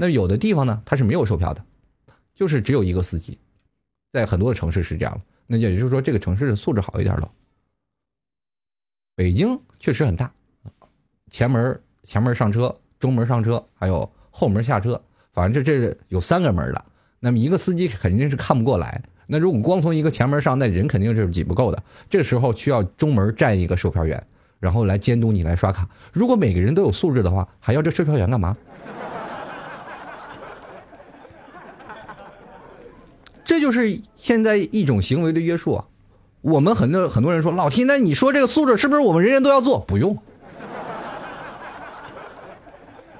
那有的地方呢，它是没有售票的，就是只有一个司机，在很多的城市是这样。那也就是说，这个城市的素质好一点了。北京确实很大，前门前门上车，中门上车，还有后门下车，反正这这有三个门的。那么一个司机肯定是看不过来。那如果光从一个前门上，那人肯定是挤不够的。这时候需要中门站一个售票员，然后来监督你来刷卡。如果每个人都有素质的话，还要这售票员干嘛？这就是现在一种行为的约束啊！我们很多很多人说老 T，那你说这个素质是不是我们人人都要做？不用，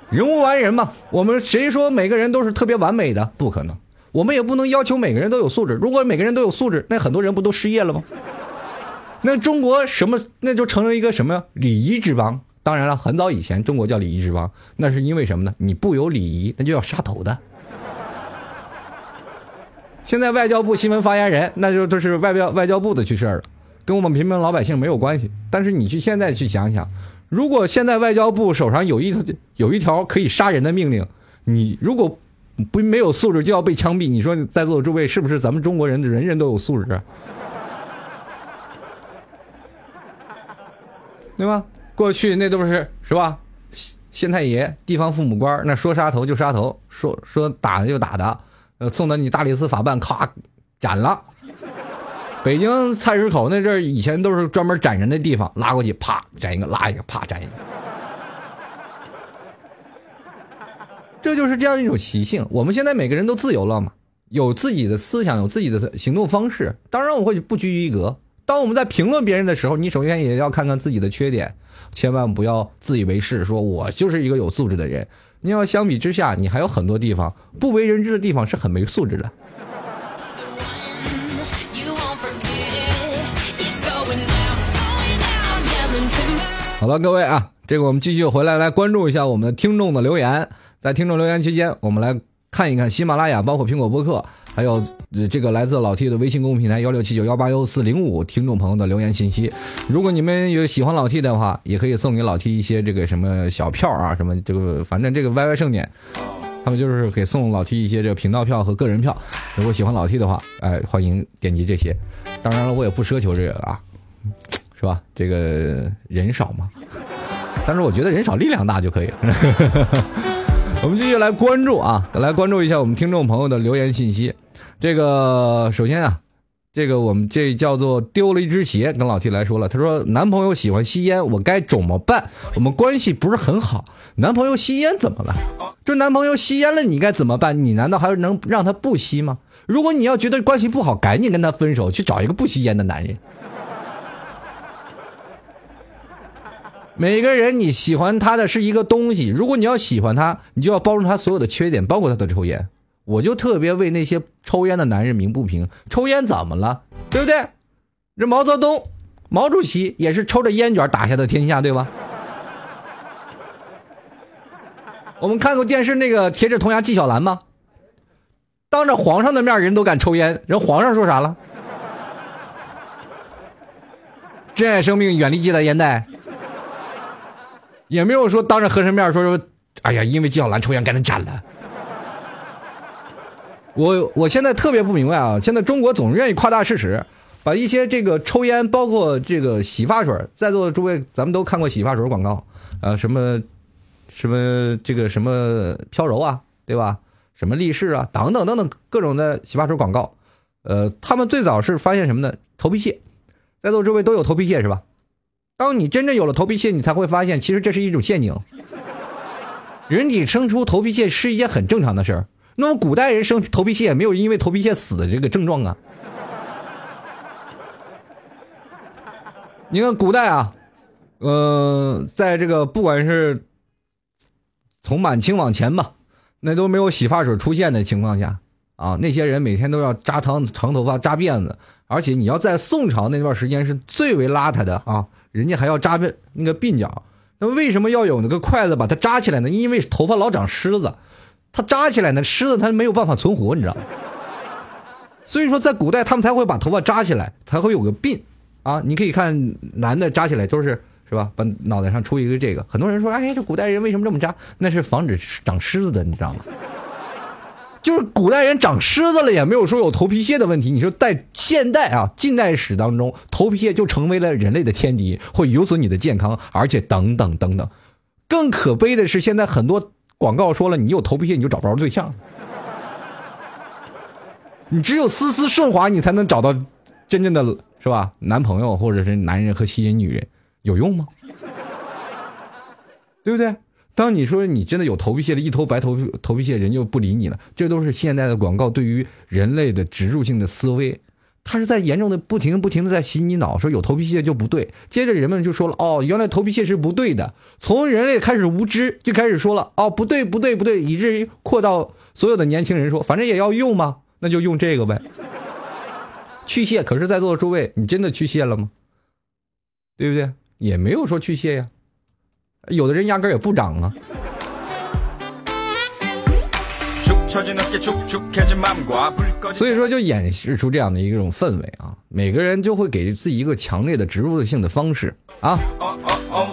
人无完人嘛。我们谁说每个人都是特别完美的？不可能。我们也不能要求每个人都有素质。如果每个人都有素质，那很多人不都失业了吗？那中国什么？那就成了一个什么？礼仪之邦。当然了，很早以前中国叫礼仪之邦，那是因为什么呢？你不有礼仪，那就要杀头的。现在外交部新闻发言人，那就都是外交外交部的去事儿了，跟我们平民老百姓没有关系。但是你去现在去想想，如果现在外交部手上有一条有一条可以杀人的命令，你如果不没有素质就要被枪毙，你说在座的诸位是不是咱们中国人人人都有素质？对吧？过去那都是是吧？县太爷、地方父母官，那说杀头就杀头，说说打就打的。呃，送到你大理寺法办，咔斩了。北京菜市口那阵儿以前都是专门斩人的地方，拉过去啪斩一个，拉一个啪斩一个。这就是这样一种习性。我们现在每个人都自由了嘛，有自己的思想，有自己的行动方式。当然，我会不拘一格。当我们在评论别人的时候，你首先也要看看自己的缺点，千万不要自以为是，说我就是一个有素质的人。你要相比之下，你还有很多地方不为人知的地方是很没素质的。好了，各位啊，这个我们继续回来来关注一下我们的听众的留言。在听众留言期间，我们来看一看喜马拉雅，包括苹果播客，还有这个来自老 T 的微信公众平台幺六七九幺八幺四零五听众朋友的留言信息。如果你们有喜欢老 T 的话，也可以送给老 T 一些这个什么小票啊，什么这个反正这个 YY 盛典，他们就是给送老 T 一些这个频道票和个人票。如果喜欢老 T 的话，哎，欢迎点击这些。当然了，我也不奢求这个啊，是吧？这个人少嘛，但是我觉得人少力量大就可以了。我们继续来关注啊，来关注一下我们听众朋友的留言信息。这个首先啊，这个我们这叫做丢了一只鞋，跟老 T 来说了，他说男朋友喜欢吸烟，我该怎么办？我们关系不是很好，男朋友吸烟怎么了？这男朋友吸烟了，你该怎么办？你难道还能让他不吸吗？如果你要觉得关系不好，赶紧跟他分手，去找一个不吸烟的男人。每个人你喜欢他的是一个东西，如果你要喜欢他，你就要包容他所有的缺点，包括他的抽烟。我就特别为那些抽烟的男人鸣不平，抽烟怎么了？对不对？这毛泽东，毛主席也是抽着烟卷打下的天下，对吧？我们看过电视那个铁齿铜牙纪晓岚吗？当着皇上的面，人都敢抽烟，人皇上说啥了？珍爱生命，远离借贷烟袋。也没有说当着和珅面说说，哎呀，因为纪晓岚抽烟，赶紧斩了。我我现在特别不明白啊，现在中国总是愿意夸大事实，把一些这个抽烟，包括这个洗发水，在座的诸位，咱们都看过洗发水广告，呃，什么什么这个什么飘柔啊，对吧？什么力士啊，等等等等各种的洗发水广告，呃，他们最早是发现什么呢？头皮屑，在座诸位都有头皮屑是吧？当你真正有了头皮屑，你才会发现，其实这是一种陷阱。<laughs> 人体生出头皮屑是一件很正常的事儿。那么古代人生头皮屑也没有因为头皮屑死的这个症状啊。你看古代啊，呃，在这个不管是从满清往前吧，那都没有洗发水出现的情况下啊，那些人每天都要扎长长头发、扎辫子，而且你要在宋朝那段时间是最为邋遢的啊，人家还要扎辫那个鬓角。那为什么要有那个筷子把它扎起来呢？因为头发老长虱子，它扎起来呢，虱子它没有办法存活，你知道吗？<laughs> 所以说，在古代他们才会把头发扎起来，才会有个鬓啊。你可以看男的扎起来都是是吧？把脑袋上出一个这个。很多人说，哎，这古代人为什么这么扎？那是防止长虱子的，你知道吗？就是古代人长虱子了，也没有说有头皮屑的问题。你说在现代啊，近代史当中，头皮屑就成为了人类的天敌，会有损你的健康，而且等等等等。更可悲的是，现在很多广告说了，你有头皮屑你就找不着对象，你只有丝丝顺滑，你才能找到真正的是吧男朋友或者是男人和吸引女人，有用吗？对不对？当你说你真的有头皮屑了，一头白头头皮屑，人就不理你了。这都是现在的广告对于人类的植入性的思维，它是在严重的不停不停的在洗你脑，说有头皮屑就不对。接着人们就说了，哦，原来头皮屑是不对的。从人类开始无知就开始说了，哦，不对不对不对，以至于扩到所有的年轻人说，反正也要用嘛，那就用这个呗。去屑，可是在座的诸位，你真的去屑了吗？对不对？也没有说去屑呀。有的人压根儿也不长啊。所以说，就演示出这样的一种氛围啊，每个人就会给自己一个强烈的植入性的方式啊。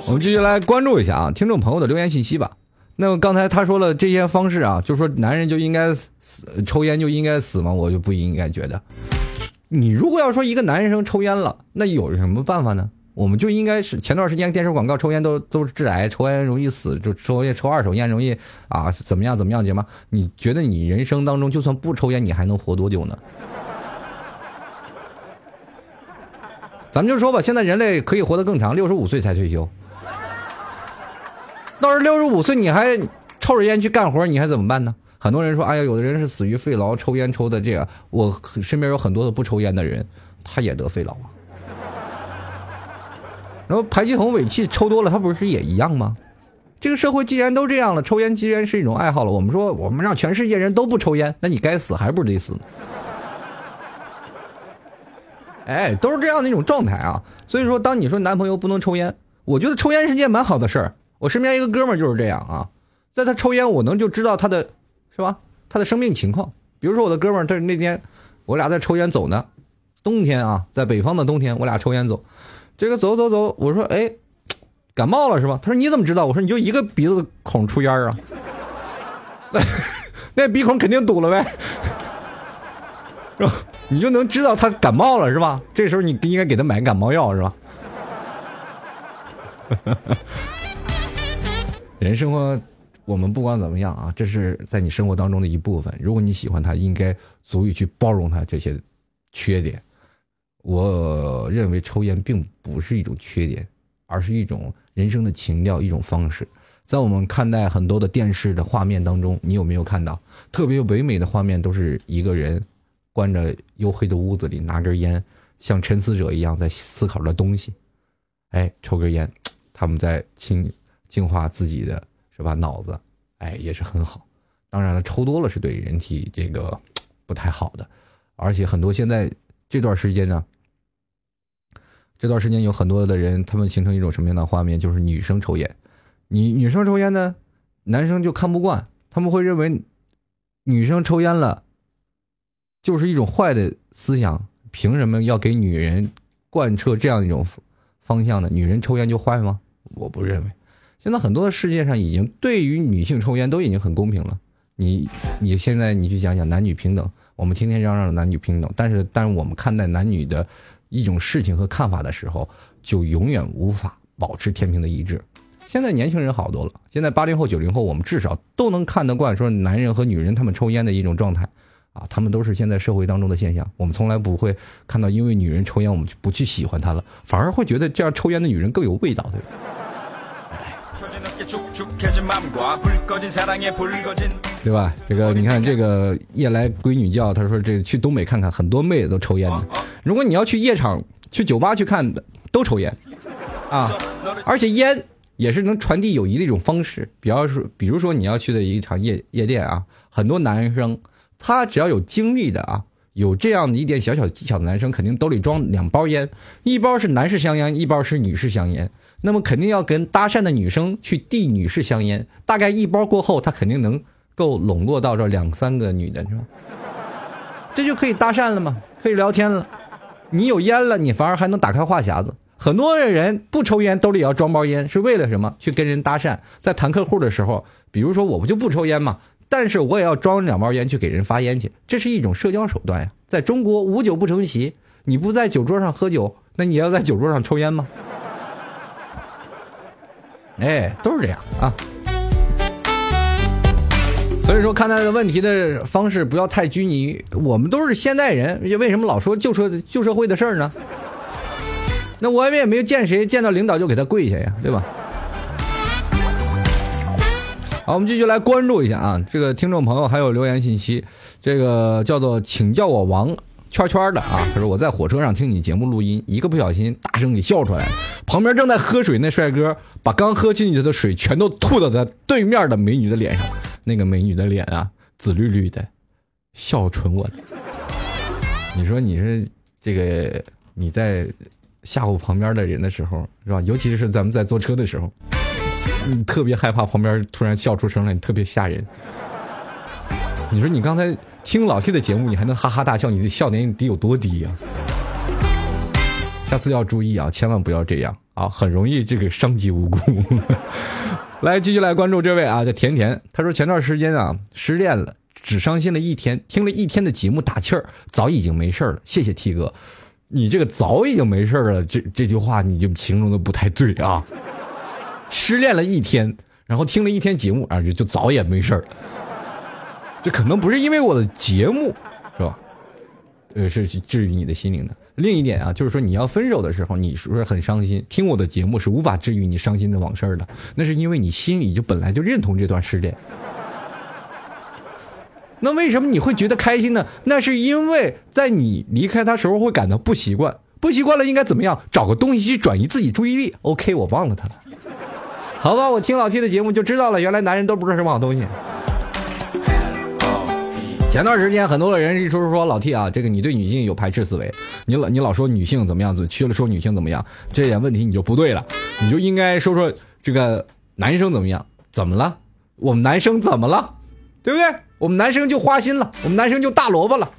我们继续来关注一下啊，听众朋友的留言信息吧。那么刚才他说了这些方式啊，就说男人就应该死，抽烟就应该死吗？我就不应该觉得。你如果要说一个男生抽烟了，那有什么办法呢？我们就应该是前段时间电视广告，抽烟都都是致癌，抽烟容易死，就抽烟抽二手烟容易啊怎么样怎么样，姐吗？你觉得你人生当中就算不抽烟，你还能活多久呢？咱们就说吧，现在人类可以活得更长，六十五岁才退休。到时六十五岁你还抽着烟去干活，你还怎么办呢？很多人说，哎呀，有的人是死于肺痨，抽烟抽的这样。我身边有很多的不抽烟的人，他也得肺痨。然后排气筒尾气抽多了，它不是也一样吗？这个社会既然都这样了，抽烟既然是一种爱好了，我们说我们让全世界人都不抽烟，那你该死还不是得死？<laughs> 哎，都是这样的一种状态啊。所以说，当你说男朋友不能抽烟，我觉得抽烟是件蛮好的事儿。我身边一个哥们儿就是这样啊，在他抽烟，我能就知道他的，是吧？他的生病情况。比如说我的哥们儿，他那天我俩在抽烟走呢，冬天啊，在北方的冬天，我俩抽烟走，这个走走走，我说哎，感冒了是吧？他说你怎么知道？我说你就一个鼻子孔出烟啊，那 <laughs> 那鼻孔肯定堵了呗，是吧？你就能知道他感冒了是吧？这时候你应该给他买感冒药是吧？<laughs> 人生活，我们不管怎么样啊，这是在你生活当中的一部分。如果你喜欢他，应该足以去包容他这些缺点。我认为抽烟并不是一种缺点，而是一种人生的情调，一种方式。在我们看待很多的电视的画面当中，你有没有看到特别唯美的画面？都是一个人关着黝黑的屋子里，拿根烟，像沉思者一样在思考着东西。哎，抽根烟，他们在清净化自己的是吧脑子，哎，也是很好。当然了，抽多了是对人体这个不太好的，而且很多现在这段时间呢，这段时间有很多的人，他们形成一种什么样的画面？就是女生抽烟，女女生抽烟呢，男生就看不惯，他们会认为女生抽烟了就是一种坏的思想，凭什么要给女人贯彻这样一种方向呢？女人抽烟就坏吗？我不认为。现在很多的世界上已经对于女性抽烟都已经很公平了。你你现在你去讲讲男女平等，我们天天嚷嚷男女平等，但是但是我们看待男女的一种事情和看法的时候，就永远无法保持天平的一致。现在年轻人好多了，现在八零后九零后，我们至少都能看得惯说男人和女人他们抽烟的一种状态，啊，他们都是现在社会当中的现象。我们从来不会看到因为女人抽烟我们就不去喜欢她了，反而会觉得这样抽烟的女人更有味道，对吧？对吧？这个你看，这个夜来闺女叫，他说这去东北看看，很多妹子都抽烟的。如果你要去夜场、去酒吧去看的，都抽烟，啊，而且烟也是能传递友谊的一种方式。比方说，比如说你要去的一场夜夜店啊，很多男生他只要有经历的啊，有这样的一点小小技巧的男生，肯定兜里装两包烟，一包是男士香烟，一包是女士香烟。那么肯定要跟搭讪的女生去递女士香烟，大概一包过后，他肯定能够笼络到这两三个女的，是吧？这就可以搭讪了嘛，可以聊天了。你有烟了，你反而还能打开话匣子。很多人不抽烟，兜里也要装包烟，是为了什么？去跟人搭讪，在谈客户的时候，比如说我不就不抽烟嘛，但是我也要装两包烟去给人发烟去，这是一种社交手段呀。在中国，无酒不成席，你不在酒桌上喝酒，那你要在酒桌上抽烟吗？哎，都是这样啊。所以说，看待的问题的方式不要太拘泥。我们都是现代人，为什么老说旧社旧社会的事儿呢？那我们也没有见谁见到领导就给他跪下呀，对吧？好，我们继续来关注一下啊，这个听众朋友还有留言信息，这个叫做请叫我王圈圈的啊，他说我在火车上听你节目录音，一个不小心大声给笑出来。旁边正在喝水那帅哥，把刚喝进去的水全都吐到他对面的美女的脸上。那个美女的脸啊，紫绿绿的，笑纯吻。你说你是这个你在吓唬旁边的人的时候是吧？尤其是咱们在坐车的时候，你特别害怕旁边突然笑出声来，你特别吓人。你说你刚才听老 T 的节目，你还能哈哈大笑，你的笑点得有多低呀？下次要注意啊，千万不要这样啊，很容易这个伤及无辜。<laughs> 来，继续来关注这位啊，叫甜甜。他说前段时间啊失恋了，只伤心了一天，听了一天的节目打气儿，早已经没事了。谢谢 T 哥，你这个早已经没事了，这这句话你就形容的不太对啊。失恋了一天，然后听了一天节目啊，就就早也没事了。这可能不是因为我的节目，是吧？呃，是治愈你的心灵的。另一点啊，就是说你要分手的时候，你是不是很伤心？听我的节目是无法治愈你伤心的往事的，那是因为你心里就本来就认同这段失恋。那为什么你会觉得开心呢？那是因为在你离开他时候会感到不习惯，不习惯了应该怎么样？找个东西去转移自己注意力。OK，我忘了他了。好吧，我听老 T 的节目就知道了，原来男人都不是什么好东西。前段时间，很多的人一说说老 T 啊，这个你对女性有排斥思维，你老你老说女性怎么样子，去了说女性怎么样，这点问题你就不对了，你就应该说说这个男生怎么样，怎么了？我们男生怎么了？对不对？我们男生就花心了，我们男生就大萝卜了。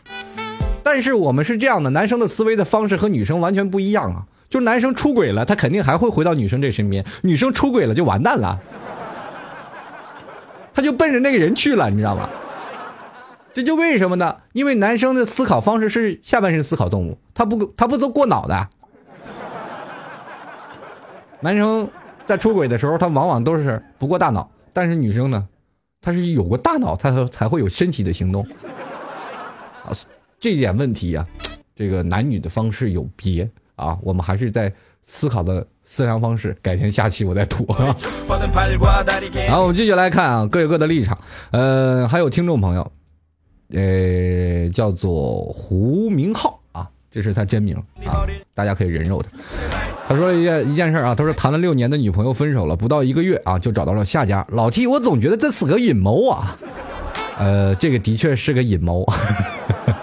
但是我们是这样的，男生的思维的方式和女生完全不一样啊。就男生出轨了，他肯定还会回到女生这身边；女生出轨了就完蛋了，<laughs> 他就奔着那个人去了，你知道吗？这就为什么呢？因为男生的思考方式是下半身思考动物，他不他不都过脑的。<laughs> 男生在出轨的时候，他往往都是不过大脑，但是女生呢，她是有过大脑，她才会有身体的行动。啊，这点问题呀、这个男女的方式有别啊，我们还是在思考的思量方式，改天下期我再吐。<laughs> 然后我们继续来看啊，各有各的立场。呃，还有听众朋友，呃，叫做胡明浩啊，这是他真名啊，大家可以人肉他。他说一件一件事啊，他说谈了六年的女朋友分手了，不到一个月啊就找到了下家。老 T，我总觉得这是个阴谋啊。呃，这个的确是个阴谋。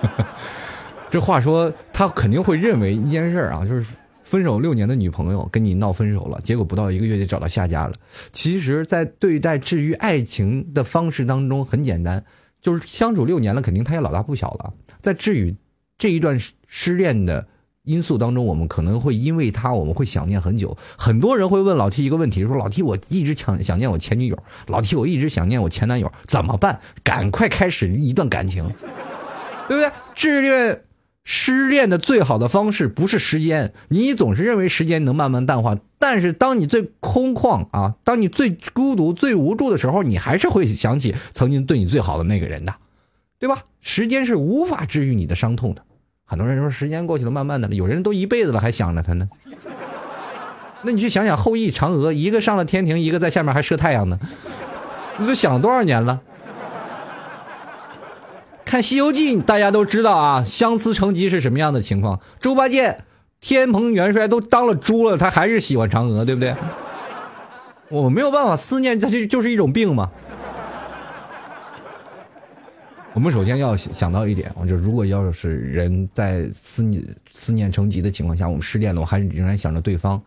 <laughs> 这话说，他肯定会认为一件事啊，就是分手六年的女朋友跟你闹分手了，结果不到一个月就找到下家了。其实，在对待治愈爱情的方式当中，很简单，就是相处六年了，肯定他也老大不小了。在治愈这一段失恋的因素当中，我们可能会因为他，我们会想念很久。很多人会问老 T 一个问题，说老 T 我一直想想念我前女友，老 T 我一直想念我前男友，怎么办？赶快开始一段感情，对不对？治愈失恋的最好的方式不是时间，你总是认为时间能慢慢淡化，但是当你最空旷啊，当你最孤独、最无助的时候，你还是会想起曾经对你最好的那个人的，<laughs> 对吧？时间是无法治愈你的伤痛的。很多人说时间过去了，慢慢的，有人都一辈子了还想着他呢。<laughs> 那你去想想后羿、嫦娥，一个上了天庭，一个在下面还射太阳呢，<laughs> 你都想多少年了？看《西游记》，大家都知道啊，相思成疾是什么样的情况？猪八戒、天蓬元帅都当了猪了，他还是喜欢嫦娥，对不对？我没有办法，思念它就就是一种病嘛。<laughs> 我们首先要想到一点，就如果要是人在思念思念成疾的情况下，我们失恋了，我还是仍然想着对方，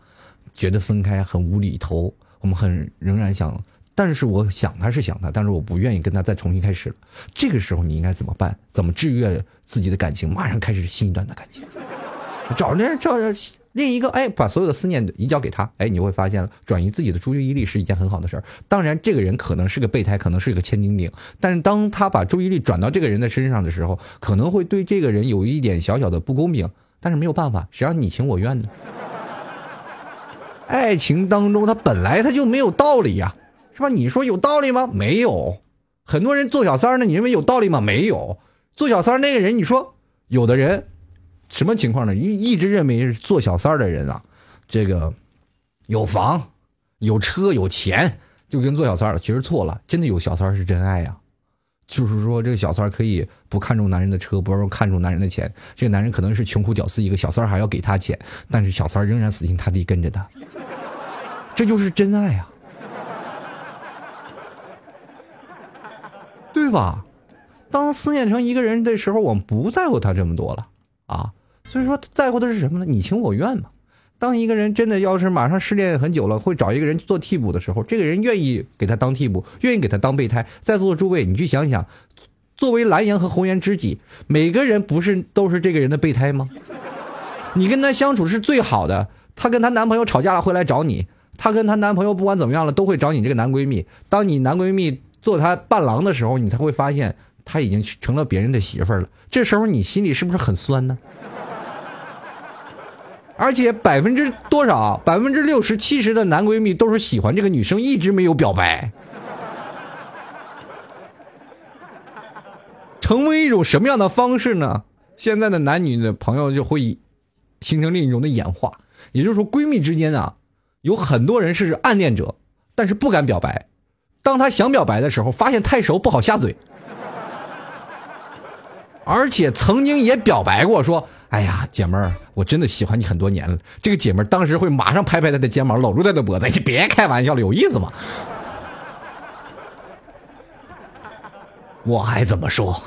觉得分开很无厘头，我们很仍然想。但是我想他是想他，但是我不愿意跟他再重新开始了。这个时候你应该怎么办？怎么制约自己的感情？马上开始新一段的感情，找人找另一个，哎，把所有的思念移交给他，哎，你会发现了，转移自己的注意力是一件很好的事儿。当然，这个人可能是个备胎，可能是个千斤顶，但是当他把注意力转到这个人的身上的时候，可能会对这个人有一点小小的不公平。但是没有办法，谁让你情我愿呢？爱情当中，他本来他就没有道理呀、是吧？你说有道理吗？没有。很多人做小三儿呢，你认为有道理吗？没有。做小三儿那个人，你说有的人什么情况呢？一一直认为做小三儿的人啊，这个有房、有车、有钱，就跟做小三儿了。其实错了，真的有小三是真爱呀、就是说，这个小三儿可以不看重男人的车，不看重男人的钱。这个男人可能是穷苦屌丝一个，小三儿还要给他钱，但是小三儿仍然死心塌地跟着他，这就是真爱啊，对吧？当思念成一个人的时候，我们不在乎他这么多了啊。所以说，在乎的是什么呢？你情我愿嘛。当一个人真的要是马上失恋很久了，会找一个人做替补的时候，这个人愿意给他当替补，愿意给他当备胎。在座的诸位，你去想想，作为蓝颜和红颜知己，每个人不是都是这个人的备胎吗？你跟他相处是最好的，她跟她男朋友吵架了会来找你，她跟她男朋友不管怎么样了都会找你这个男闺蜜。当你男闺蜜做他伴郎的时候，你才会发现他已经成了别人的媳妇儿了。这时候你心里是不是很酸呢？<laughs> 而且百分之多少？百分之六十、七十的男闺蜜都是喜欢这个女生，一直没有表白。<laughs> 成为一种什么样的方式呢？现在的男女的朋友就会形成另一种的演化，也就是说，闺蜜之间啊，有很多人是暗恋者，但是不敢表白。当他想表白的时候，发现太熟不好下嘴，而且曾经也表白过，说：“哎呀，姐们儿，我真的喜欢你很多年了。”这个姐们儿当时会马上拍拍他的肩膀，搂住他的脖子：“你别开玩笑了，有意思吗？”我还怎么说？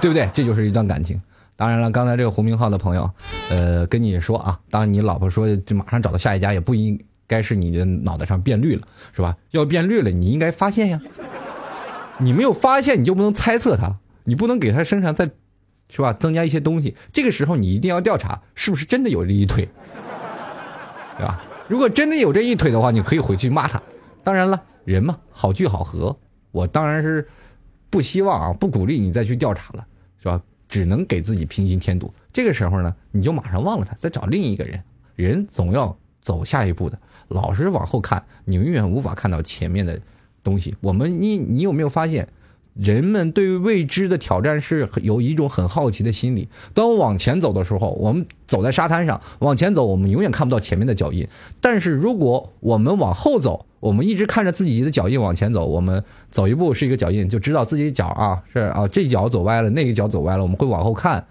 对不对？这就是一段感情。当然了，刚才这个胡明浩的朋友，呃，跟你说啊，当你老婆说就马上找到下一家，也不应该是你的脑袋上变绿了，是吧？要变绿了，你应该发现呀。你没有发现，你就不能猜测他，你不能给他身上再，是吧？增加一些东西。这个时候你一定要调查，是不是真的有这一腿，对吧？如果真的有这一腿的话，你可以回去骂他。当然了，人嘛，好聚好合。我当然是不希望啊，不鼓励你再去调查了，是吧？只能给自己平心添堵。这个时候呢，你就马上忘了他，再找另一个人。人总要走下一步的，老是往后看，你永远无法看到前面的东西。我们，你你有没有发现，人们对未知的挑战是有一种很好奇的心理。当我往前走的时候，我们走在沙滩上，往前走，我们永远看不到前面的脚印。但是如果我们往后走，我们一直看着自己的脚印往前走，我们走一步是一个脚印，就知道自己脚啊是啊这脚走歪了，那个脚走歪了，我们会往后看。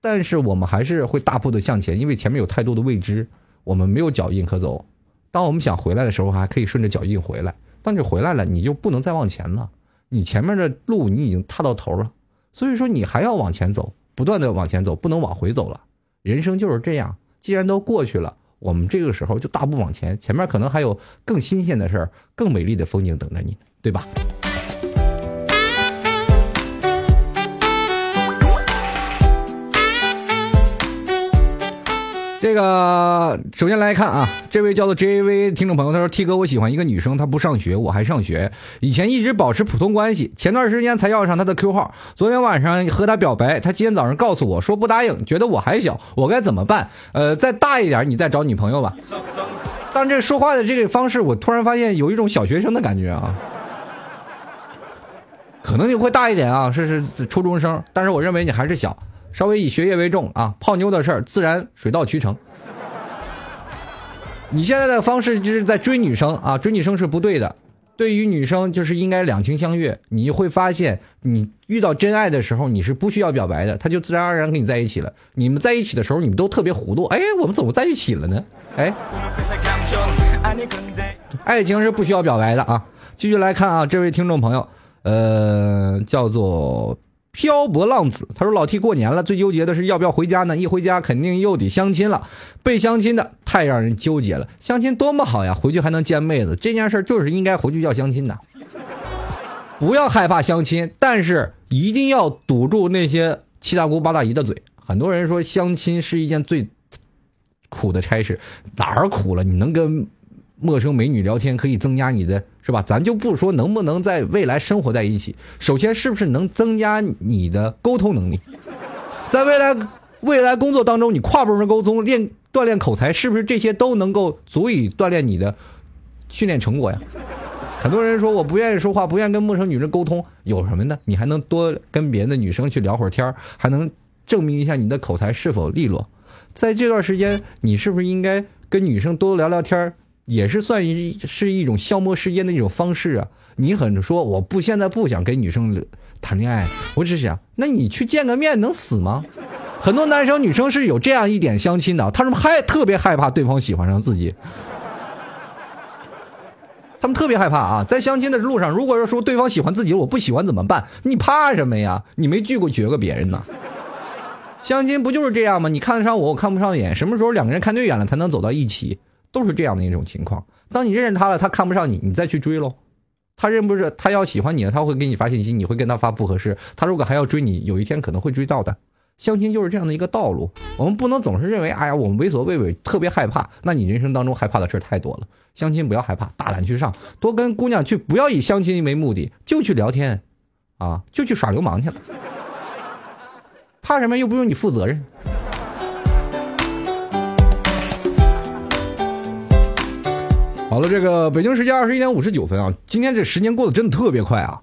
但是我们还是会大步的向前，因为前面有太多的未知，我们没有脚印可走。当我们想回来的时候，还可以顺着脚印回来。当你回来了，你就不能再往前了，你前面的路你已经踏到头了，所以说你还要往前走，不断的往前走，不能往回走了。人生就是这样，既然都过去了，我们这个时候就大步往前，前面可能还有更新鲜的事儿、更美丽的风景等着你，对吧？这个首先来看啊，这位叫做 JAV 听众朋友，他说：“T 哥，我喜欢一个女生，她不上学，我还上学，以前一直保持普通关系，前段时间才要上她的 Q 号，昨天晚上和她表白，她今天早上告诉我说不答应，觉得我还小，我该怎么办？呃，再大一点，你再找女朋友吧。但这说话的这个方式，我突然发现有一种小学生的感觉啊，可能你会大一点啊，是是初中生，但是我认为你还是小。”稍微以学业为重啊，泡妞的事儿自然水到渠成。你现在的方式就是在追女生啊，追女生是不对的。对于女生就是应该两情相悦。你会发现，你遇到真爱的时候，你是不需要表白的，他就自然而然跟你在一起了。你们在一起的时候，你们都特别糊涂。哎，我们怎么在一起了呢？哎，爱情是不需要表白的啊。继续来看啊，这位听众朋友，呃，叫做。漂泊浪子，他说：“老 T 过年了，最纠结的是要不要回家呢？一回家肯定又得相亲了，被相亲的太让人纠结了。相亲多么好呀，回去还能见妹子，这件事就是应该回去要相亲的。不要害怕相亲，但是一定要堵住那些七大姑八大姨的嘴。很多人说相亲是一件最苦的差事，哪儿苦了？你能跟？”陌生美女聊天可以增加你的是吧？咱就不说能不能在未来生活在一起，首先是不是能增加你的沟通能力？在未来未来工作当中，你跨部门沟通练锻炼口才，是不是这些都能够足以锻炼你的训练成果呀？很多人说我不愿意说话，不愿意跟陌生女人沟通，有什么呢？你还能多跟别的女生去聊会儿天还能证明一下你的口才是否利落。在这段时间，你是不是应该跟女生多聊聊天也是算一是一种消磨时间的一种方式啊！你很说我不现在不想跟女生谈恋爱，我只想，那你去见个面能死吗？很多男生女生是有这样一点相亲的，他们害特别害怕对方喜欢上自己，他们特别害怕啊！在相亲的路上，如果说对方喜欢自己，我不喜欢怎么办？你怕什么呀？你没拒过绝过别人呢？相亲不就是这样吗？你看得上我，我看不上眼，什么时候两个人看对眼了，才能走到一起？都是这样的一种情况。当你认识他了，他看不上你，你再去追喽。他认不是他要喜欢你了，他会给你发信息，你会跟他发不合适。他如果还要追你，有一天可能会追到的。相亲就是这样的一个道路。我们不能总是认为，哎呀，我们为所畏畏，特别害怕。那你人生当中害怕的事太多了。相亲不要害怕，大胆去上，多跟姑娘去，不要以相亲为目的，就去聊天，啊，就去耍流氓去了。怕什么？又不用你负责任。好了，这个北京时间二十一点五十九分啊，今天这时间过得真的特别快啊，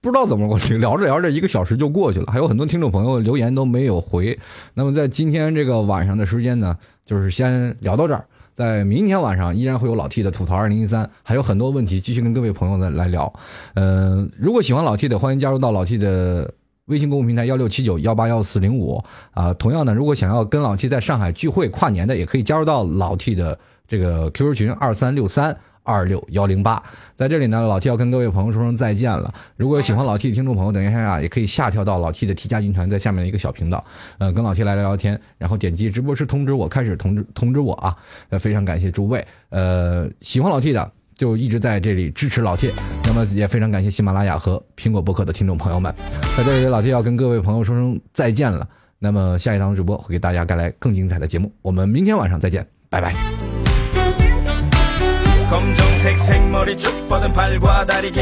不知道怎么过去，聊着聊着一个小时就过去了，还有很多听众朋友留言都没有回。那么在今天这个晚上的时间呢，就是先聊到这儿，在明天晚上依然会有老 T 的吐槽二零一三，还有很多问题继续跟各位朋友呢来聊。嗯，如果喜欢老 T 的，欢迎加入到老 T 的微信公众平台幺六七九幺八幺四零五啊。同样呢，如果想要跟老 T 在上海聚会跨年的，也可以加入到老 T 的。这个 QQ 群二三六三二六幺零八，在这里呢，老 T 要跟各位朋友说声再见了。如果有喜欢老 T 的听众朋友，等一下啊，也可以下跳到老 T 的 T 加军团，在下面的一个小频道，呃，跟老 T 来聊聊天，然后点击直播室通知我，开始通知通知我啊。呃，非常感谢诸位，呃，喜欢老 T 的就一直在这里支持老 T，那么也非常感谢喜马拉雅和苹果播客的听众朋友们，在这里老 T 要跟各位朋友说声再见了。那么下一档主播会给大家带来更精彩的节目，我们明天晚上再见，拜拜。 색색머리 쭉 뻗은 발과 다리